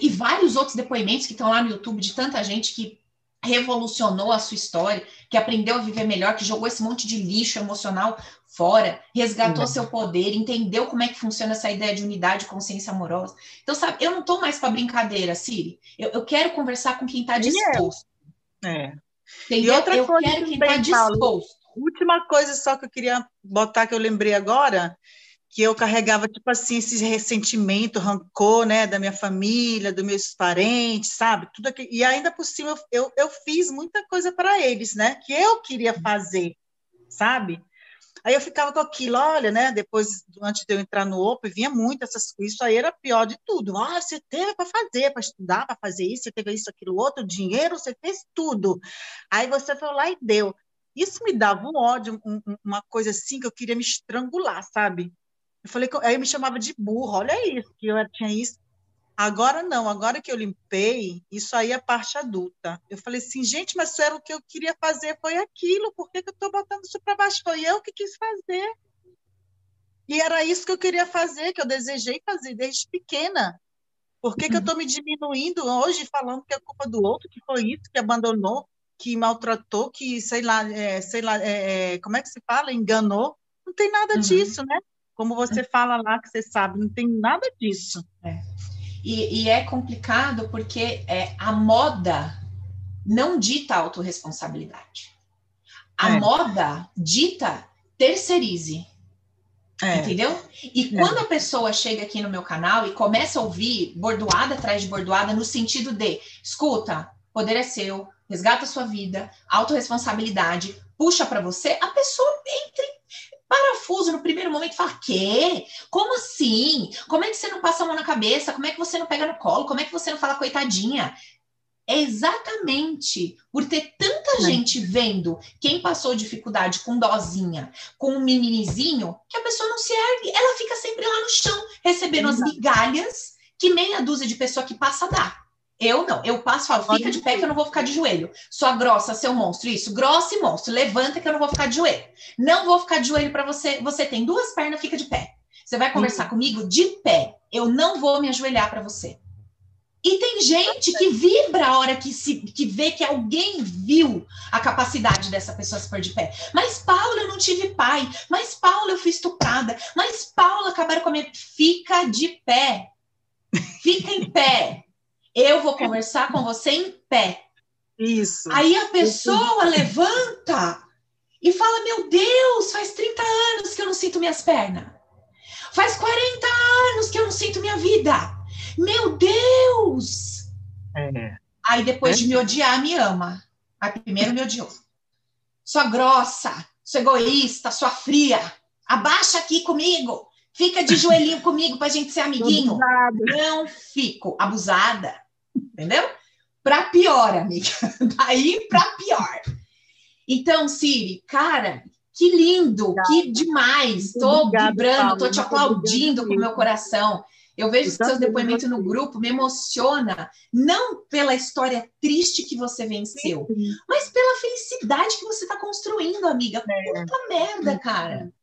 E vários outros depoimentos que estão lá no YouTube de tanta gente que revolucionou a sua história, que aprendeu a viver melhor, que jogou esse monte de lixo emocional fora, resgatou seu poder, entendeu como é que funciona essa ideia de unidade, consciência amorosa. Então, sabe, eu não estou mais para brincadeira, Siri. Eu, eu, quero conversar com quem está disposto. É. E outra eu coisa quero quem está disposto. Última coisa só que eu queria botar que eu lembrei agora, que eu carregava, tipo assim, esse ressentimento, rancor, né, da minha família, dos meus parentes, sabe? Tudo aqui. E ainda por cima, eu, eu fiz muita coisa para eles, né, que eu queria fazer, sabe? Aí eu ficava com aquilo, olha, né? Depois, antes de eu entrar no Open, vinha muito essas coisas. Isso aí era pior de tudo. Ah, você teve para fazer, para estudar, para fazer isso, você teve isso, aquilo, outro, dinheiro, você fez tudo. Aí você foi lá e deu. Isso me dava um ódio, um, uma coisa assim que eu queria me estrangular, sabe? Eu falei, aí me chamava de burro, olha isso, que eu tinha isso. Agora não, agora que eu limpei, isso aí é parte adulta. Eu falei assim, gente, mas isso era o que eu queria fazer, foi aquilo, por que, que eu estou botando isso para baixo? Foi eu que quis fazer. E era isso que eu queria fazer, que eu desejei fazer desde pequena. Por que, que eu estou me diminuindo hoje, falando que é culpa do outro, que foi isso, que abandonou, que maltratou, que, sei lá, é, sei lá, é, é como é que se fala? Enganou. Não tem nada uhum. disso, né? Como você fala lá, que você sabe, não tem nada disso. É. E, e, é complicado porque é, a moda não dita autorresponsabilidade. A é. moda dita terceirize. É. Entendeu? E é. quando a pessoa chega aqui no meu canal e começa a ouvir bordoada atrás de bordoada, no sentido de, escuta, poder é seu, resgata a sua vida, autorresponsabilidade, puxa para você, a pessoa entra em parafuso no primeiro momento fala: quê? Como assim? Como é que você não passa a mão na cabeça? Como é que você não pega no colo? Como é que você não fala coitadinha? é exatamente por ter tanta gente vendo quem passou dificuldade com dozinha, com um mimimizinho, que a pessoa não se ergue, ela fica sempre lá no chão, recebendo Exato. as migalhas que meia dúzia de pessoa que passa dá. Eu não, eu passo e falo, fica de pé que eu não vou ficar de joelho. Sua grossa, seu monstro, isso, grossa e monstro, levanta que eu não vou ficar de joelho. Não vou ficar de joelho para você, você tem duas pernas, fica de pé. Você vai conversar uhum. comigo de pé. Eu não vou me ajoelhar para você. E tem gente que vibra a hora que, se, que vê que alguém viu a capacidade dessa pessoa se pôr de pé. Mas, Paula, eu não tive pai. Mas, Paula, eu fui estuprada. Mas, Paula, acabaram com a minha. Fica de pé. Fica em pé. Eu vou conversar com você em pé. Isso. Aí a pessoa Isso. levanta e fala: Meu Deus, faz 30 anos que eu não sinto minhas pernas. Faz 40 anos que eu não sinto minha vida. Meu Deus! É. Aí depois é. de me odiar, me ama. Aí primeiro me odiou. Sua grossa, sua egoísta, sua fria. Abaixa aqui comigo. Fica de joelhinho comigo pra gente ser amiguinho. Não fico. Abusada. Entendeu? Pra pior, amiga. [LAUGHS] Daí pra pior. Então, Siri, cara, que lindo, obrigada. que demais. Tô vibrando, tô te aplaudindo com o meu coração. Eu vejo que seus depoimentos no grupo me emociona, não pela história triste que você venceu, sim, sim. mas pela felicidade que você está construindo, amiga. É. Puta merda, cara.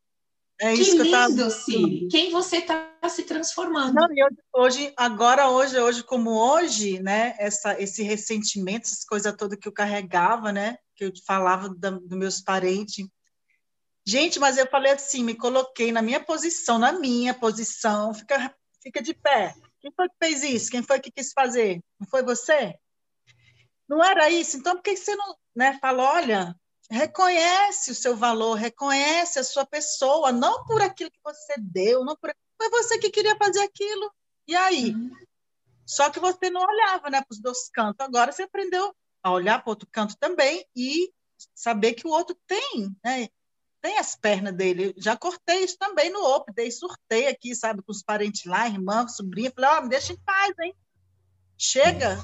É isso que, lindo, eu. Siri. Quem você está se transformando. Não, eu, hoje, agora, hoje, hoje como hoje, né? Essa, esse ressentimento, essa coisa toda que eu carregava, né? Que eu falava dos meus parentes. Gente, mas eu falei assim, me coloquei na minha posição, na minha posição, fica fica de pé. Quem foi que fez isso? Quem foi que quis fazer? Não foi você? Não era isso? Então, por que você não né, fala, olha, reconhece o seu valor, reconhece a sua pessoa, não por aquilo que você deu, não por... foi você que queria fazer aquilo. E aí? Uhum. Só que você não olhava né, para os dois cantos. Agora você aprendeu a olhar para o outro canto também e saber que o outro tem, né? tem as pernas dele. Já cortei isso também no OP, dei sorteio aqui, sabe, com os parentes lá, irmã, sobrinha. Falei, ó, oh, me deixa em paz, hein? Chega.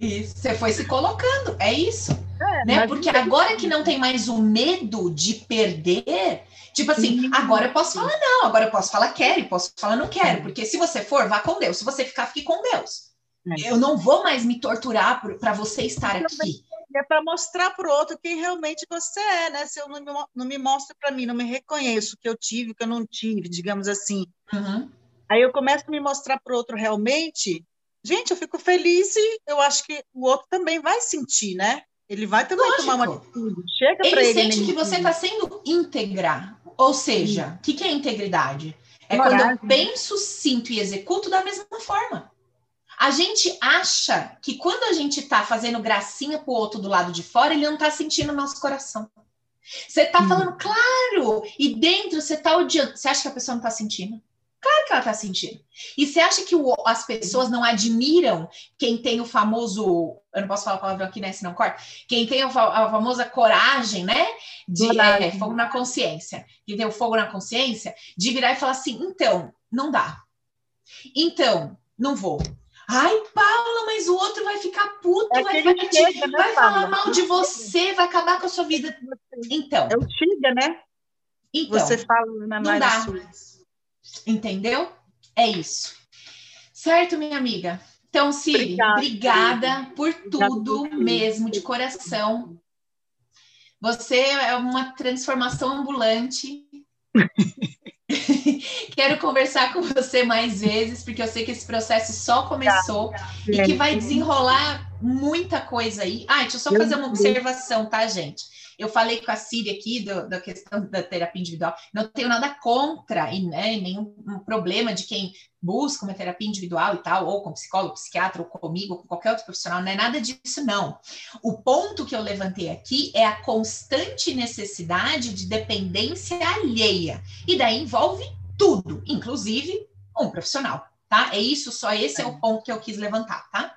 Isso, você foi se colocando, é isso. É, né? Porque agora que não tem mais o medo de perder, tipo assim, Sim. agora eu posso falar não, agora eu posso falar quero, posso falar não quero, é. porque se você for, vá com Deus. Se você ficar, fique com Deus. É. Eu não vou mais me torturar para você estar aqui é para mostrar para o outro quem realmente você é, né? Se eu não me, não me mostro para mim, não me reconheço que eu tive, que eu não tive, digamos assim. Uhum. Aí eu começo a me mostrar para o outro realmente. Gente, eu fico feliz e eu acho que o outro também vai sentir, né? Ele vai também Lógico. tomar uma atitude. Chega ele, ele sente que você está sendo íntegra. Ou seja, o que, que é integridade? É Coragem. quando eu penso, sinto e executo da mesma forma. A gente acha que quando a gente tá fazendo gracinha pro outro do lado de fora, ele não tá sentindo o nosso coração. Você tá hum. falando, claro, e dentro você tá odiando. Você acha que a pessoa não tá sentindo? Claro que ela tá sentindo. E você acha que o, as pessoas não admiram quem tem o famoso. Eu não posso falar a palavra aqui, né? Senão corta. Quem tem a, famosa coragem, né? De é, fogo na consciência. Quem tem o fogo na consciência, de virar e falar assim: então, não dá. Então, não vou. Ai, Paula, mas o outro vai ficar puto, é vai, vai, te, chega, né, vai falar mal de você, vai acabar com a sua vida. Então. É o chega, né? Então, você fala na não dá. Entendeu? É isso. Certo, minha amiga? Então, Ciri, obrigada, obrigada por tudo obrigada. mesmo, de coração. Você é uma transformação ambulante. [LAUGHS] Quero conversar com você mais vezes, porque eu sei que esse processo só começou tá, e que vai desenrolar muita coisa aí. Ah, deixa eu só fazer uma observação, tá, gente? Eu falei com a Síria aqui do, da questão da terapia individual. Não tenho nada contra e né, nenhum um problema de quem busca uma terapia individual e tal, ou com psicólogo, psiquiatra, ou comigo, ou com qualquer outro profissional. Não é nada disso, não. O ponto que eu levantei aqui é a constante necessidade de dependência alheia. E daí envolve tudo, inclusive um profissional, tá? É isso, só esse é o ponto que eu quis levantar, tá?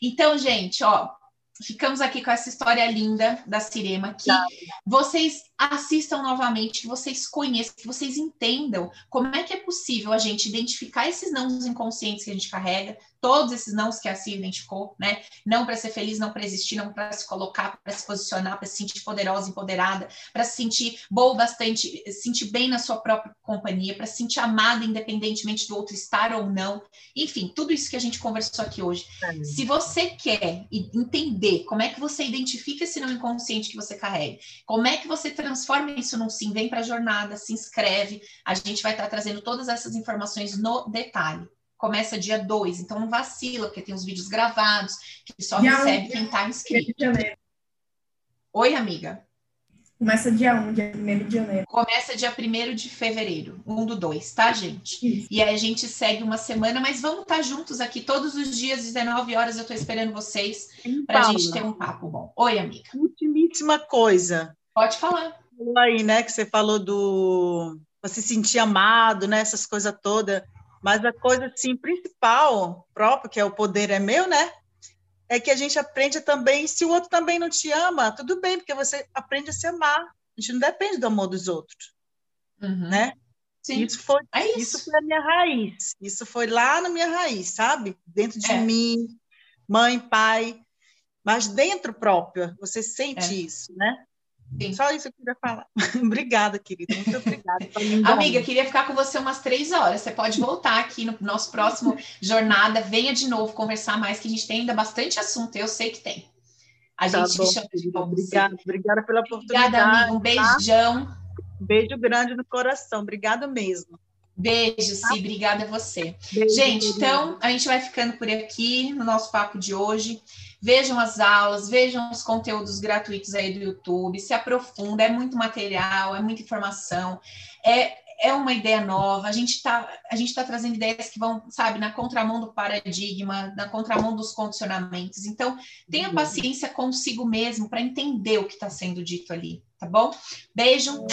Então, gente, ó, ficamos aqui com essa história linda da Cirema, que tá. vocês assistam novamente, que vocês conheçam, que vocês entendam como é que é possível a gente identificar esses não inconscientes que a gente carrega, todos esses nãos que a Cia identificou, né? Não para ser feliz, não para existir, não para se colocar, para se posicionar, para se sentir poderosa, empoderada, para se sentir boa bastante, se sentir bem na sua própria companhia, para se sentir amada independentemente do outro estar ou não. Enfim, tudo isso que a gente conversou aqui hoje. É. Se você quer entender como é que você identifica esse não inconsciente que você carrega, como é que você transforma isso num sim, vem para a jornada, se inscreve. A gente vai estar tá trazendo todas essas informações no detalhe começa dia 2, então não vacila, porque tem os vídeos gravados, que só dia recebe um, quem está inscrito. Oi, amiga. Começa dia 1, um, dia 1 de janeiro. Começa dia 1 de fevereiro, 1 um do 2, tá, gente? Isso. E aí a gente segue uma semana, mas vamos estar tá juntos aqui todos os dias, 19 horas, eu estou esperando vocês para a gente ter um papo bom. Oi, amiga. Ultimíssima coisa. Pode falar. Aí, né, que você falou do você se sentir amado, né, essas coisas todas. Mas a coisa assim principal, própria, que é o poder é meu, né? É que a gente aprende também, se o outro também não te ama, tudo bem, porque você aprende a se amar. A gente não depende do amor dos outros, uhum. né? Sim. Isso foi, é isso. isso. foi a minha raiz. Isso foi lá na minha raiz, sabe? Dentro de é. mim, mãe, pai, mas dentro próprio, você sente é. isso, né? Sim. Só isso que eu queria falar. [LAUGHS] obrigada, querida. Muito obrigada. Amiga, queria ficar com você umas três horas. Você pode voltar aqui no nosso próximo jornada. Venha de novo conversar mais, que a gente tem ainda bastante assunto. Eu sei que tem. A tá gente bom, chama de novo. Obrigada, obrigada pela oportunidade. Obrigada, amiga. Um tá? beijão. Tá? Beijo grande no coração. Obrigada mesmo. Beijo, tá? Obrigada a você. Beijo, gente, então, a gente vai ficando por aqui no nosso papo de hoje. Vejam as aulas, vejam os conteúdos gratuitos aí do YouTube, se aprofunda, é muito material, é muita informação, é, é uma ideia nova, a gente está tá trazendo ideias que vão, sabe, na contramão do paradigma, na contramão dos condicionamentos. Então, tenha paciência consigo mesmo para entender o que está sendo dito ali, tá bom? Beijo.